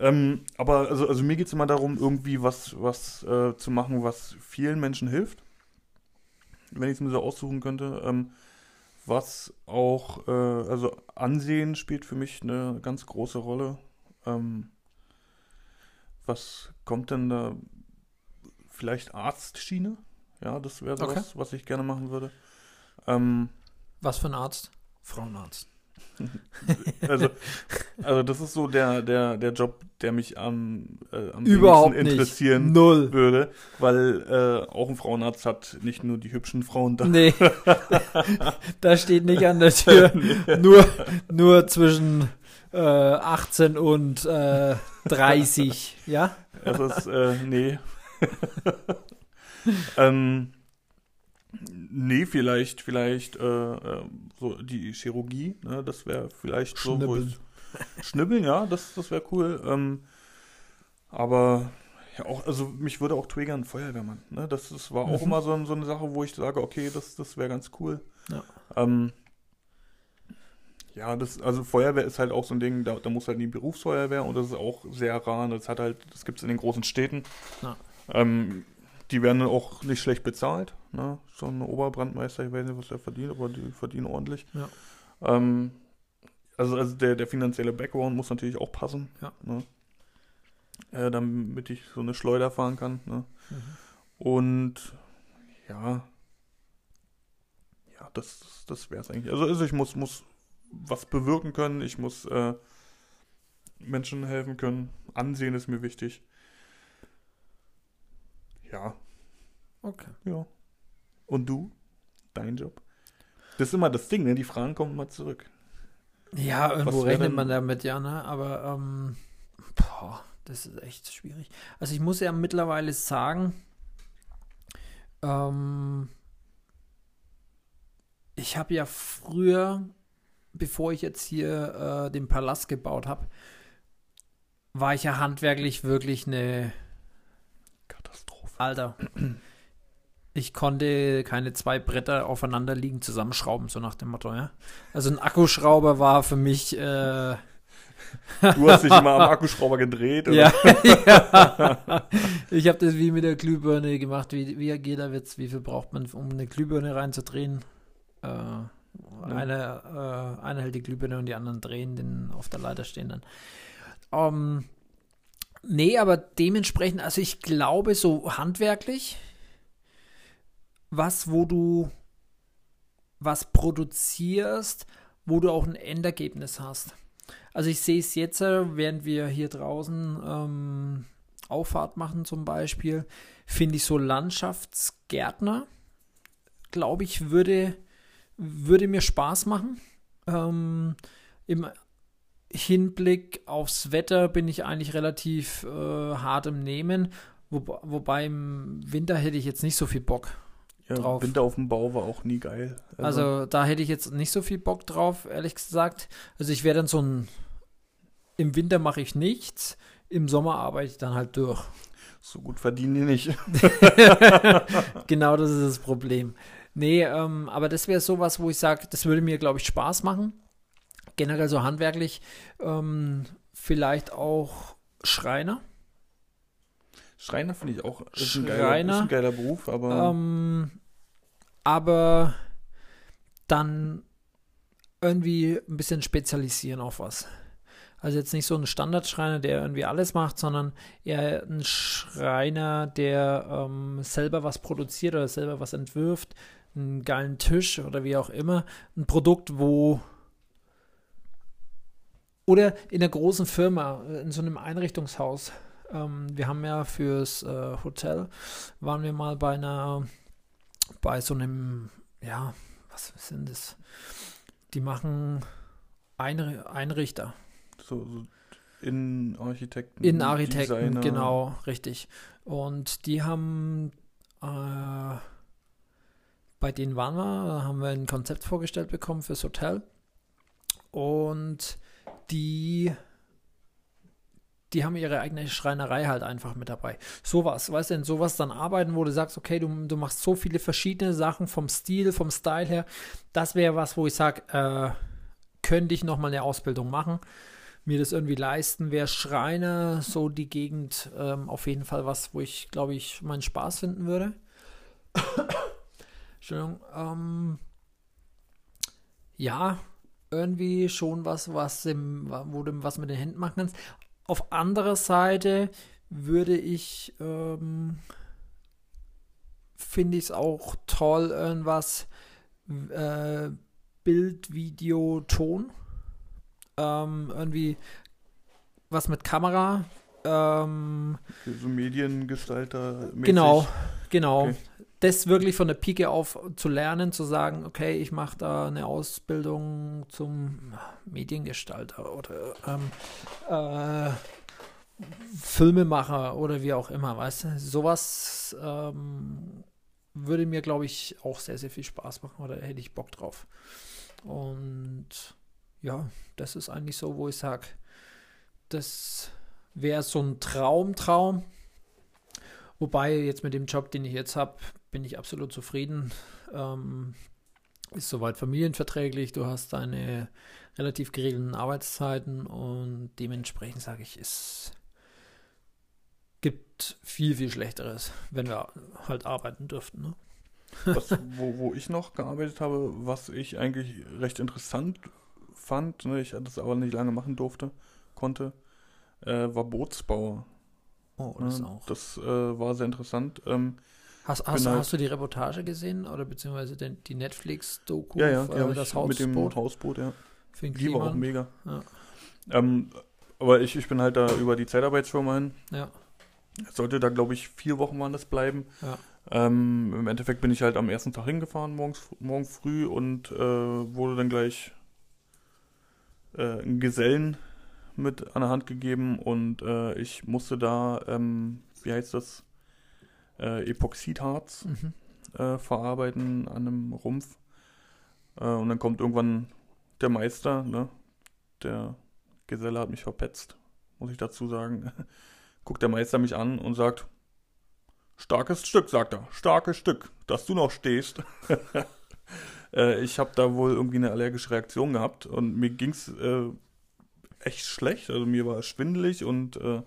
Ähm, aber also, also mir geht es immer darum, irgendwie was, was äh, zu machen, was vielen Menschen hilft. Wenn ich es mir so aussuchen könnte. Ähm, was auch, äh, also Ansehen spielt für mich eine ganz große Rolle. Ähm, was kommt denn da? Vielleicht Arztschiene? Ja, das wäre sowas, Okay. was ich gerne machen würde. Ähm, Was für ein Arzt? Frauenarzt. also, also das ist so der, der, der Job, der mich am, äh, am Überhaupt wenigsten nicht. interessieren Null. würde, weil äh, auch ein Frauenarzt hat nicht nur die hübschen Frauen da. Nee. da steht nicht an der Tür. nur, nur zwischen äh, 18 und äh, 30. Ja? Es ist, äh, nee. ähm, nee, vielleicht, vielleicht äh, äh, so die Chirurgie, ne, das wäre vielleicht so, wo ich, Schnibbeln, ja, das, das wäre cool. Ähm, aber ja, auch, also mich würde auch triggern Feuerwehrmann. Ne? Das, das war auch Mhm. immer so, so eine Sache, wo ich sage, okay, das, das wäre ganz cool. Ja. Ähm, ja, das, also Feuerwehr ist halt auch so ein Ding, da, da muss halt die Berufsfeuerwehr und das ist auch sehr rar. und Das hat halt, das gibt es in den großen Städten. Ja. Ähm, die werden auch nicht schlecht bezahlt. Ne? So ein Oberbrandmeister, ich weiß nicht, was er verdient, aber die verdienen ordentlich. Ja. Ähm, also also der, der finanzielle Background muss natürlich auch passen. Ja. Ne? Äh, damit ich so eine Schleuder fahren kann. Ne? Mhm. Und ja, ja, das, das wäre es eigentlich. Also, also ich muss, muss was bewirken können, ich muss äh, Menschen helfen können. Ansehen ist mir wichtig. Ja, Okay. ja. Und du? Dein Job? Das ist immer das Ding, ne? Die Fragen kommen immer zurück. Ja, irgendwo rechnet man damit, ja, ne? Aber ähm, boah, das ist echt schwierig. Also ich muss ja mittlerweile sagen, ähm, ich habe ja früher, bevor ich jetzt hier äh, den Palast gebaut habe, war ich ja handwerklich wirklich eine. Alter. Ich konnte keine zwei Bretter aufeinander liegen zusammenschrauben, so nach dem Motto, ja. Also ein Akkuschrauber war für mich äh, Du hast dich immer am Akkuschrauber gedreht. oder? Ja, ja. Ich habe das wie mit der Glühbirne gemacht, wie, wie geht der Witz, wie viel braucht man, um eine Glühbirne reinzudrehen? Äh, eine, äh, einer hält die Glühbirne und die anderen drehen den auf der Leiter stehen dann. Ähm, nee, aber dementsprechend, also ich glaube so handwerklich, was, wo du was produzierst, wo du auch ein Endergebnis hast. Also ich sehe es jetzt, äh, während wir hier draußen ähm, Auffahrt machen zum Beispiel, finde ich so Landschaftsgärtner, glaube ich, würde, würde mir Spaß machen. Ähm, Im Hinblick aufs Wetter bin ich eigentlich relativ äh, hart im Nehmen, wo, wobei im Winter hätte ich jetzt nicht so viel Bock. Ja, drauf. Winter auf dem Bau war auch nie geil. Also da hätte ich jetzt nicht so viel Bock drauf, ehrlich gesagt. Also ich wäre dann so ein, im Winter mache ich nichts, im Sommer arbeite ich dann halt durch. so gut verdienen die nicht. genau das ist das Problem. Nee, ähm, aber das wäre sowas, wo ich sage, das würde mir, glaube ich, Spaß machen. Generell so handwerklich. Ähm, vielleicht auch Schreiner. Schreiner finde ich auch ist ein, geiler, Schreiner, ist ein geiler Beruf, aber Ähm, aber dann irgendwie ein bisschen spezialisieren auf was. Also jetzt nicht so ein Standardschreiner, der irgendwie alles macht, sondern eher ein Schreiner, der ähm, selber was produziert oder selber was entwirft, einen geilen Tisch oder wie auch immer, ein Produkt, wo oder in einer großen Firma, in so einem Einrichtungshaus. Ähm, wir haben ja fürs äh, Hotel, waren wir mal bei einer, bei so einem, ja, was sind das? Die machen Einri Einrichter. so, so Innenarchitekten. Innenarchitekten, Designer. genau, richtig. Und die haben, äh, bei denen waren wir, haben wir ein Konzept vorgestellt bekommen fürs Hotel. Und die, die haben ihre eigene Schreinerei halt einfach mit dabei. Sowas, weißt du, in sowas dann arbeiten, wo du sagst, okay, du, du machst so viele verschiedene Sachen vom Stil, vom Style her. Das wäre was, wo ich sage, äh, könnte ich nochmal eine Ausbildung machen mir das irgendwie leisten, wäre Schreiner so die Gegend ähm, auf jeden Fall was, wo ich, glaube ich, meinen Spaß finden würde. Entschuldigung. Ähm, ja, irgendwie schon was, was im, wo du was mit den Händen machen kannst. Auf anderer Seite würde ich, ähm, finde ich es auch toll, irgendwas äh, Bild, Video, Ton ähm, irgendwie was mit Kamera. Ähm, so Mediengestalter. -mäßig. genau, genau. Okay. Das wirklich von der Pike auf zu lernen, zu sagen, okay, ich mache da eine Ausbildung zum Mediengestalter oder ähm, äh, Filmemacher oder wie auch immer, weißt du? Sowas ähm, würde mir, glaube ich, auch sehr, sehr viel Spaß machen oder hätte ich Bock drauf. Und ja, das ist eigentlich so, wo ich sage, das wäre so ein Traumtraum. Wobei jetzt mit dem Job, den ich jetzt habe, bin ich absolut zufrieden. Ähm, ist soweit familienverträglich. Du hast deine relativ geregelten Arbeitszeiten und dementsprechend sage ich, es gibt viel, viel Schlechteres, wenn wir halt arbeiten dürften. Ne? Was, wo, wo ich noch gearbeitet habe, was ich eigentlich recht interessant fand, ne, ich das aber nicht lange machen durfte, konnte, äh, war Bootsbauer. Oh, das Ne, auch. Das äh, war sehr interessant. Ähm, Hast, hast, halt- hast du die Reportage gesehen oder beziehungsweise den, die Netflix-Doku? ja, ja, äh, das ich mit dem Hausboot Hausboot, ja. den Die war auch mega. Ja. Ähm, aber ich, ich bin halt da über die Zeitarbeitsfirma hin. Ja, Sollte da, glaube ich, vier Wochen waren das bleiben. ja. Ähm, Im Endeffekt bin ich halt am ersten Tag hingefahren, morgens, morgen früh, und äh, wurde dann gleich äh, einen Gesellen mit an der Hand gegeben und äh, ich musste da, ähm, wie heißt das, äh, Epoxidharz Mhm. äh, verarbeiten an einem Rumpf. Äh, und dann kommt irgendwann der Meister, ne? Der Geselle hat mich verpetzt, muss ich dazu sagen. Guckt der Meister mich an und sagt, starkes Stück, sagt er, starkes Stück, dass du noch stehst. äh, ich habe da wohl irgendwie eine allergische Reaktion gehabt und mir ging's äh, echt schlecht. Also mir war schwindelig und äh,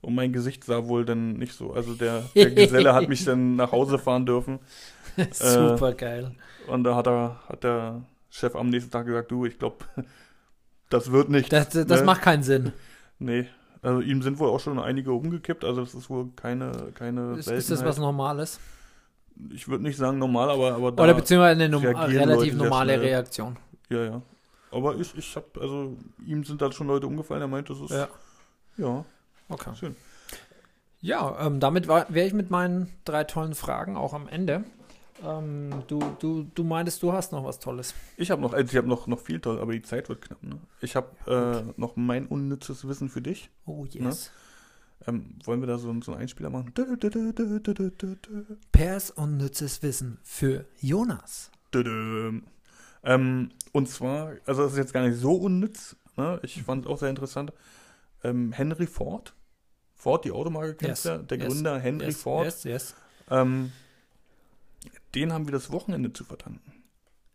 und mein Gesicht sah wohl dann nicht so. Also der, der Geselle hat mich dann nach Hause fahren dürfen. Super geil. Und da hat er, hat der Chef am nächsten Tag gesagt, du, ich glaube, das wird nicht. Das, das ne? macht keinen Sinn. Nee. Also ihm sind wohl auch schon einige umgekippt, also das ist wohl keine, keine Ist, ist das was Normales? Ich würde nicht sagen normal, aber, aber da, Oder beziehungsweise eine relativ Leute normale. Reaktion. Ja, ja. Aber ich, ich habe, also ihm sind da schon Leute umgefallen, er meint, das ist, Ja. ja, Okay. schön. Ja, ähm, damit wäre ich mit meinen drei tollen Fragen auch am Ende. Ähm, du, du, du meintest, du hast noch was Tolles. Ich habe noch, also ich habe noch, noch viel toll, aber die Zeit wird knapp, ne? Ich habe äh, noch mein unnützes Wissen für dich. Oh yes. Ähm, wollen wir da so, so einen Einspieler machen? Pers unnützes Wissen für Jonas. Dödö. Ähm, und zwar, also das ist jetzt gar nicht so unnütz, ne? ich fand es auch sehr interessant. Ähm, Henry Ford, Ford, die Automarke kennst Yes, du, der yes, Gründer Henry yes, Ford, Yes, yes. ähm, den haben wir das Wochenende zu verdanken.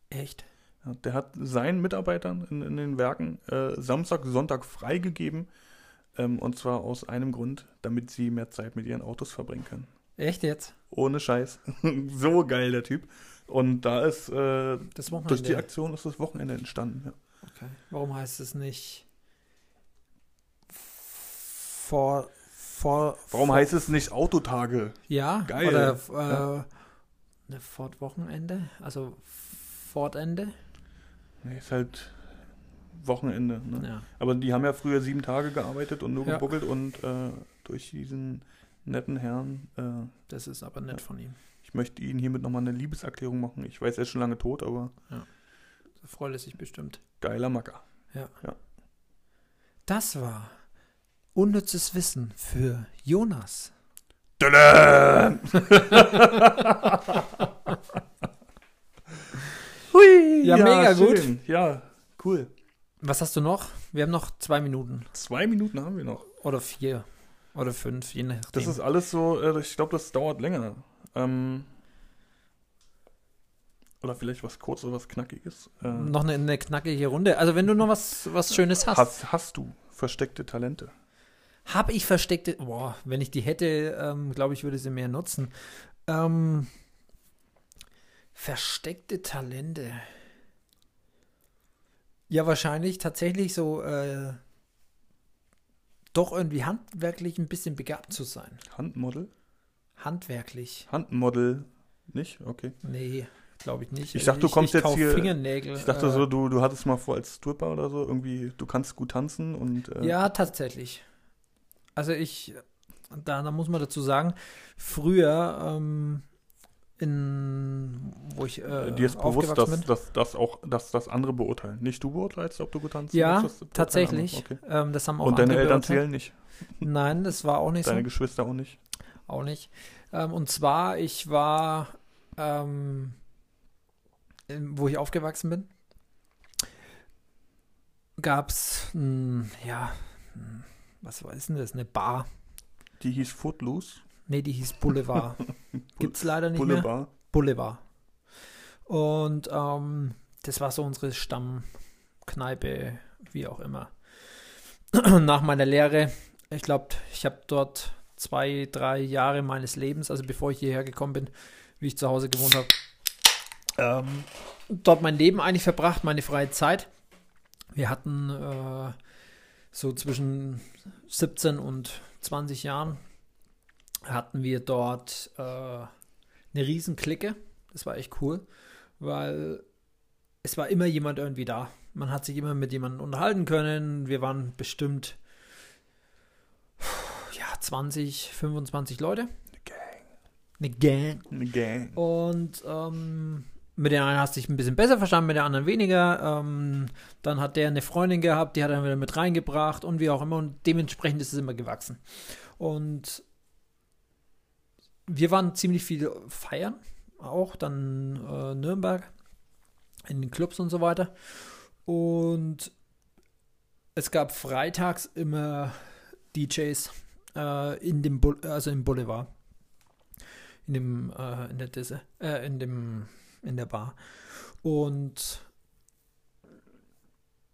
Echt? Ja, der hat seinen Mitarbeitern in, in den Werken äh, Samstag, Sonntag freigegeben. Ähm, und zwar aus einem Grund, damit sie mehr Zeit mit ihren Autos verbringen können. Echt jetzt? Ohne Scheiß. so geil, der Typ. Und da ist, äh, durch die Aktion ist das Wochenende entstanden. Ja. Okay. Warum heißt es nicht vor, Warum vor, heißt es nicht Autotage? Ja, Geil. oder äh, Ja. ne, Fort-Wochenende, also Fortende. Nee, ist halt Wochenende. Ne? Ja. Aber die haben ja früher sieben Tage gearbeitet und nur Ja. gebuckelt und äh, durch diesen netten Herrn, äh, Das ist aber nett von ihm. ich möchte Ihnen hiermit nochmal eine Liebeserklärung machen. Ich weiß, er ist schon lange tot, aber So freut er sich bestimmt. geiler Macker. Das war unnützes Wissen für Jonas. Hui, Ja, mega gut. schön. Ja, cool. Was hast du noch? Wir haben noch zwei Minuten. Zwei Minuten haben wir noch. Oder vier. Oder fünf, je nachdem. Das ist alles so, äh, ich glaube, das dauert länger. Ähm, oder vielleicht was Kurzes, was Knackiges. Äh, noch eine, eine knackige Runde. Also wenn du noch was, was Schönes hast. hast, hast du versteckte Talente? Habe ich versteckte. Boah, wenn ich die hätte, ähm, glaube ich, würde sie mehr nutzen. Ähm, versteckte Talente. Ja, wahrscheinlich tatsächlich so äh, doch irgendwie handwerklich ein bisschen begabt zu sein. Handmodel? Handwerklich. Handmodel nicht? Okay. Nee, glaube ich nicht. Ich dachte, du kommst ich jetzt hier- Fingernägel. Ich dachte äh, so, du, du hattest mal vor als Stripper oder so, irgendwie, du kannst gut tanzen und äh, Ja, tatsächlich. Also ich, da, da muss man dazu sagen, früher ähm, in, wo ich äh, Dir ist bewusst, dass, bin. dass, dass auch dass das andere beurteilen. Nicht du beurteilst, ob du gut tanzt. Ja, tatsächlich. Okay. Ähm, das haben auch Und deine Eltern zählen nicht. Nein, das war auch nicht Deine so. Geschwister auch nicht. Auch nicht. Ähm, und zwar, ich war, ähm, wo ich aufgewachsen bin, gab es, ja, hm, was war denn das? Eine Bar. Die hieß Footloose. Nee, die hieß Boulevard. Gibt's leider nicht mehr. Boulevard. Boulevard. Und ähm, das war so unsere Stammkneipe, wie auch immer. Nach meiner Lehre, ich glaube, ich habe dort zwei, drei Jahre meines Lebens, also bevor ich hierher gekommen bin, wie ich zu Hause gewohnt habe, ähm, dort mein Leben eigentlich verbracht, meine freie Zeit. Wir hatten äh, so zwischen 17 und 20 Jahren hatten wir dort äh, eine riesen Clique. Das war echt cool, weil es war immer jemand irgendwie da. Man hat sich immer mit jemandem unterhalten können. Wir waren bestimmt ja, 20, 25 Leute. Eine Gang. Eine Gang. Und ähm, mit der einen hast du dich ein bisschen besser verstanden, mit der anderen weniger. Ähm, dann hat der eine Freundin gehabt, die hat er wieder mit reingebracht und wie auch immer. Und dementsprechend ist es immer gewachsen. Und wir waren ziemlich viel feiern, auch dann äh, Nürnberg, in den Clubs und so weiter. Und es gab freitags immer DJs äh, in dem Bu also im Boulevard. In dem, äh, in der Disse, äh, in dem, in der Bar. Und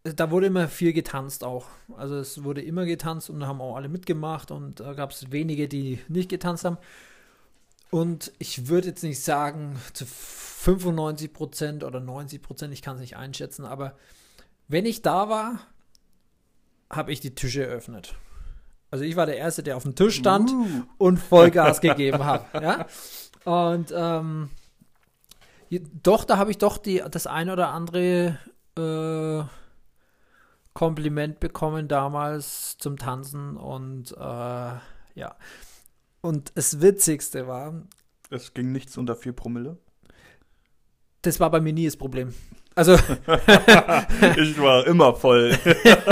da wurde immer viel getanzt auch. Also es wurde immer getanzt und da haben auch alle mitgemacht und da gab es wenige, die nicht getanzt haben. Und ich würde jetzt nicht sagen zu 95% oder 90%, ich kann es nicht einschätzen, aber wenn ich da war, habe ich die Tische eröffnet. Also ich war der Erste, der auf dem Tisch stand Uh, und Vollgas gegeben hat. Ja? Und ähm, doch, da habe ich doch die, das ein oder andere äh, Kompliment bekommen damals zum Tanzen und äh, ja. Und das Witzigste war, es ging nichts unter 4 Promille. das war bei mir nie das Problem. Also, ich war immer voll.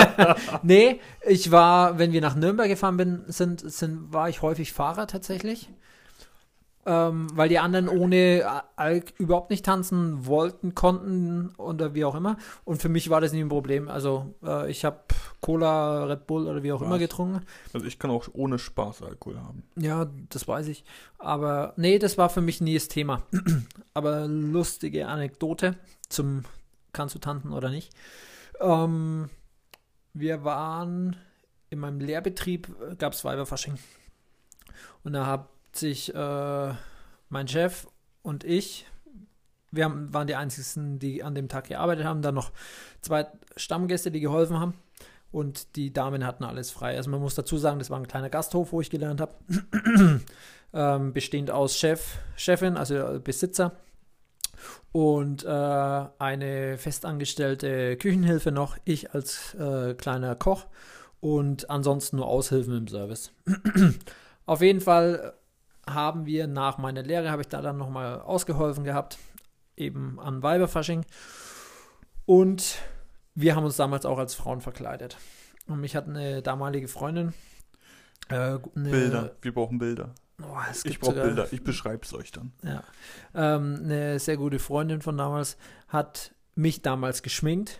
nee, ich war, wenn wir nach Nürnberg gefahren bin, sind, sind, war ich häufig Fahrer tatsächlich. Ähm, weil die anderen ohne Alk überhaupt nicht tanzen wollten, konnten oder wie auch immer. Und für mich war das nie ein Problem. Also äh, ich habe Cola, Red Bull oder wie auch immer Was? getrunken. Also ich kann auch ohne Spaß Alkohol haben. Ja, das weiß ich. Aber nee, das war für mich nie das Thema. Aber lustige Anekdote zum kannst du tanzen oder nicht. Ähm, wir waren in meinem Lehrbetrieb, gab es Weiberfasching. Und da hat sich äh, mein Chef und ich, wir haben, waren die einzigen, die an dem Tag gearbeitet haben, dann noch zwei Stammgäste, die geholfen haben. Und die Damen hatten alles frei. Also man muss dazu sagen, das war ein kleiner Gasthof, wo ich gelernt habe. ähm, bestehend aus Chef, Chefin, also Besitzer und äh, eine festangestellte Küchenhilfe noch, ich als äh, kleiner Koch und ansonsten nur Aushilfen im Service. Auf jeden Fall haben wir nach meiner Lehre, habe ich da dann nochmal ausgeholfen gehabt, eben an Weiberfasching. Und wir haben uns damals auch als Frauen verkleidet. Und mich hat eine damalige Freundin. Äh, eine, Bilder. Wir brauchen Bilder. Oh, Ich brauche sogar- Bilder. Ich beschreibe es euch dann. Ja. Ähm, eine sehr gute Freundin von damals hat mich damals geschminkt,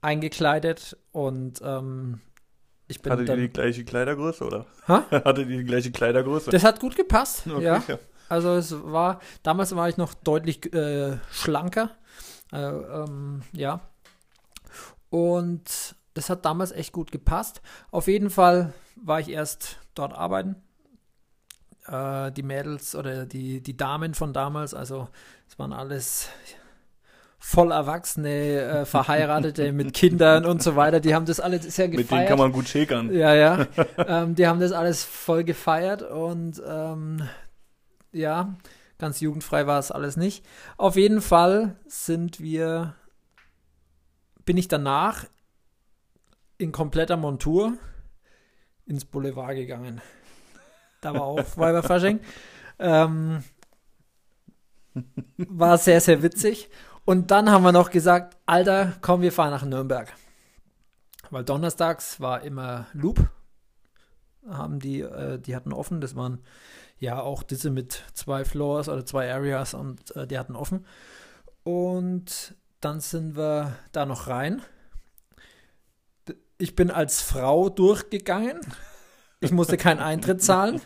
eingekleidet und ähm, ich bin Hattet ihr dann. die gleiche Kleidergröße, oder? Ha? Hattet ihr die gleiche Kleidergröße? Das hat gut gepasst. Okay, Ja. Also es war, damals war ich noch deutlich äh, schlanker. Äh, ähm, ja. Und das hat damals echt gut gepasst. Auf jeden Fall war ich erst dort arbeiten. Äh, die Mädels oder die, die Damen von damals, also es waren alles voll Erwachsene, äh, Verheiratete mit Kindern und so weiter. Die haben das alle sehr gefeiert. Mit denen kann man gut schäkern. Ja, ja. ähm, die haben das alles voll gefeiert und ähm, ja, ganz jugendfrei war es alles nicht. Auf jeden Fall sind wir, bin ich danach in kompletter Montur ins Boulevard gegangen. Da war auch Weiberfasching. Ähm, War sehr, sehr witzig. Und dann haben wir noch gesagt, Alter, komm, wir fahren nach Nürnberg. Weil donnerstags war immer Loop. Haben die, äh, die hatten offen. Das waren ja auch diese mit zwei Floors oder zwei Areas und äh, die hatten offen. Und dann sind wir da noch rein. Ich bin als Frau durchgegangen. Ich musste keinen Eintritt zahlen.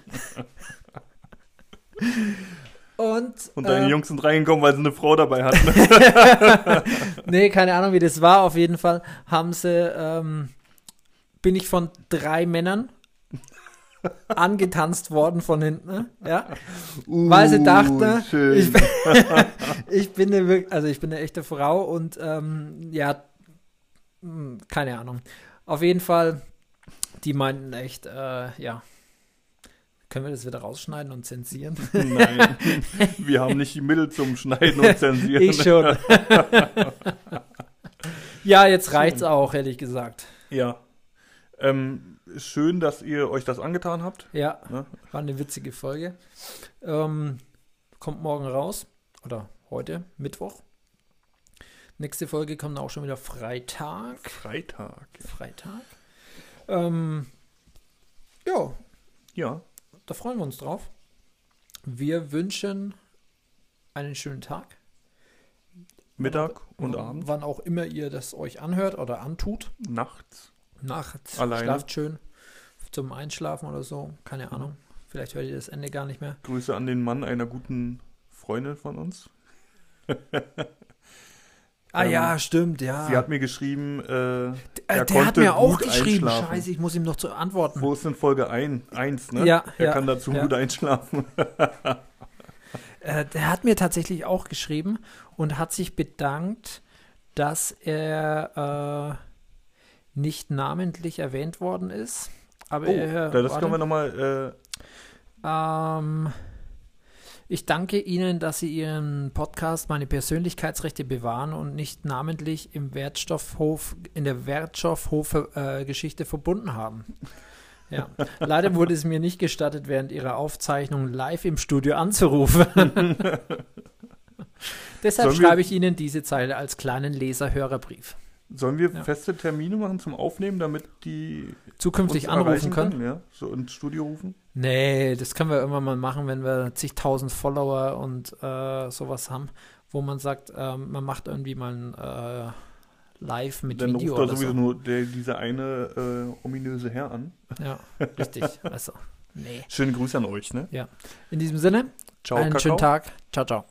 Und, Und deine ähm, Jungs sind reingekommen, weil sie eine Frau dabei hatten. nee, keine Ahnung, wie das war. Auf jeden Fall haben sie, ähm, bin ich von drei Männern angetanzt worden von hinten, ne? ja, weil sie dachten, Uh, schön. ich, bin- ich bin eine, also ich bin eine echte Frau und ähm, ja, hm, keine Ahnung. Auf jeden Fall, die meinten echt, äh, ja, können wir das wieder rausschneiden und zensieren? Nein, wir haben nicht die Mittel zum Schneiden und Zensieren. Ich schon. ja, jetzt reicht's auch, ehrlich gesagt. Ja. Ähm, schön, dass ihr euch das angetan habt. Ja, Ne? war eine witzige Folge. Ähm, kommt morgen raus. Oder heute, Mittwoch. Nächste Folge kommt auch schon wieder Freitag. Freitag. Freitag. Ähm, ja, Ja. Da freuen wir uns drauf. Wir wünschen einen schönen Tag. Mittag und Abend. Wann auch immer ihr das euch anhört oder antut. Nachts. Nachts. Alleine. Schlaft schön. Zum Einschlafen oder so. Keine Ahnung. Vielleicht hört ihr das Ende gar nicht mehr. Grüße an den Mann einer guten Freundin von uns. Ah Ähm, ja, stimmt, ja. Sie hat mir geschrieben, äh, Äh, er der hat mir auch geschrieben. Scheiße, ich muss ihm noch zu antworten. wo ist denn Folge 1? 1, ne? Ja, er ja, kann dazu ja. gut einschlafen. Äh, der hat mir tatsächlich auch geschrieben und hat sich bedankt, dass er äh, nicht namentlich erwähnt worden ist. Aber Oh, er, das können wir nochmal, Ähm, ich danke Ihnen, dass Sie Ihren Podcast meine Persönlichkeitsrechte bewahren und nicht namentlich im Wertstoffhof, in der Wertstoffhof-Geschichte verbunden haben. Ja. Leider wurde es mir nicht gestattet, während Ihrer Aufzeichnung live im Studio anzurufen. Deshalb schreibe ich Ihnen diese Zeile als kleinen Leser-Hörerbrief. Äh, sollen wir Ja. feste Termine machen zum Aufnehmen, damit die Zukünftig anrufen erreichen können. Ja, so ins Studio rufen? Nee, das können wir irgendwann mal machen, wenn wir zigtausend Follower und äh, sowas haben, wo man sagt, ähm, man macht irgendwie mal ein äh, Live mit Dann Video ruft da sowieso so. nur der, dieser eine äh, ominöse Herr an. Ja, richtig. Also, nee. Schöne Grüße an euch, ne? In diesem Sinne, Ciao, einen Kakao. schönen Tag. Ciao, ciao.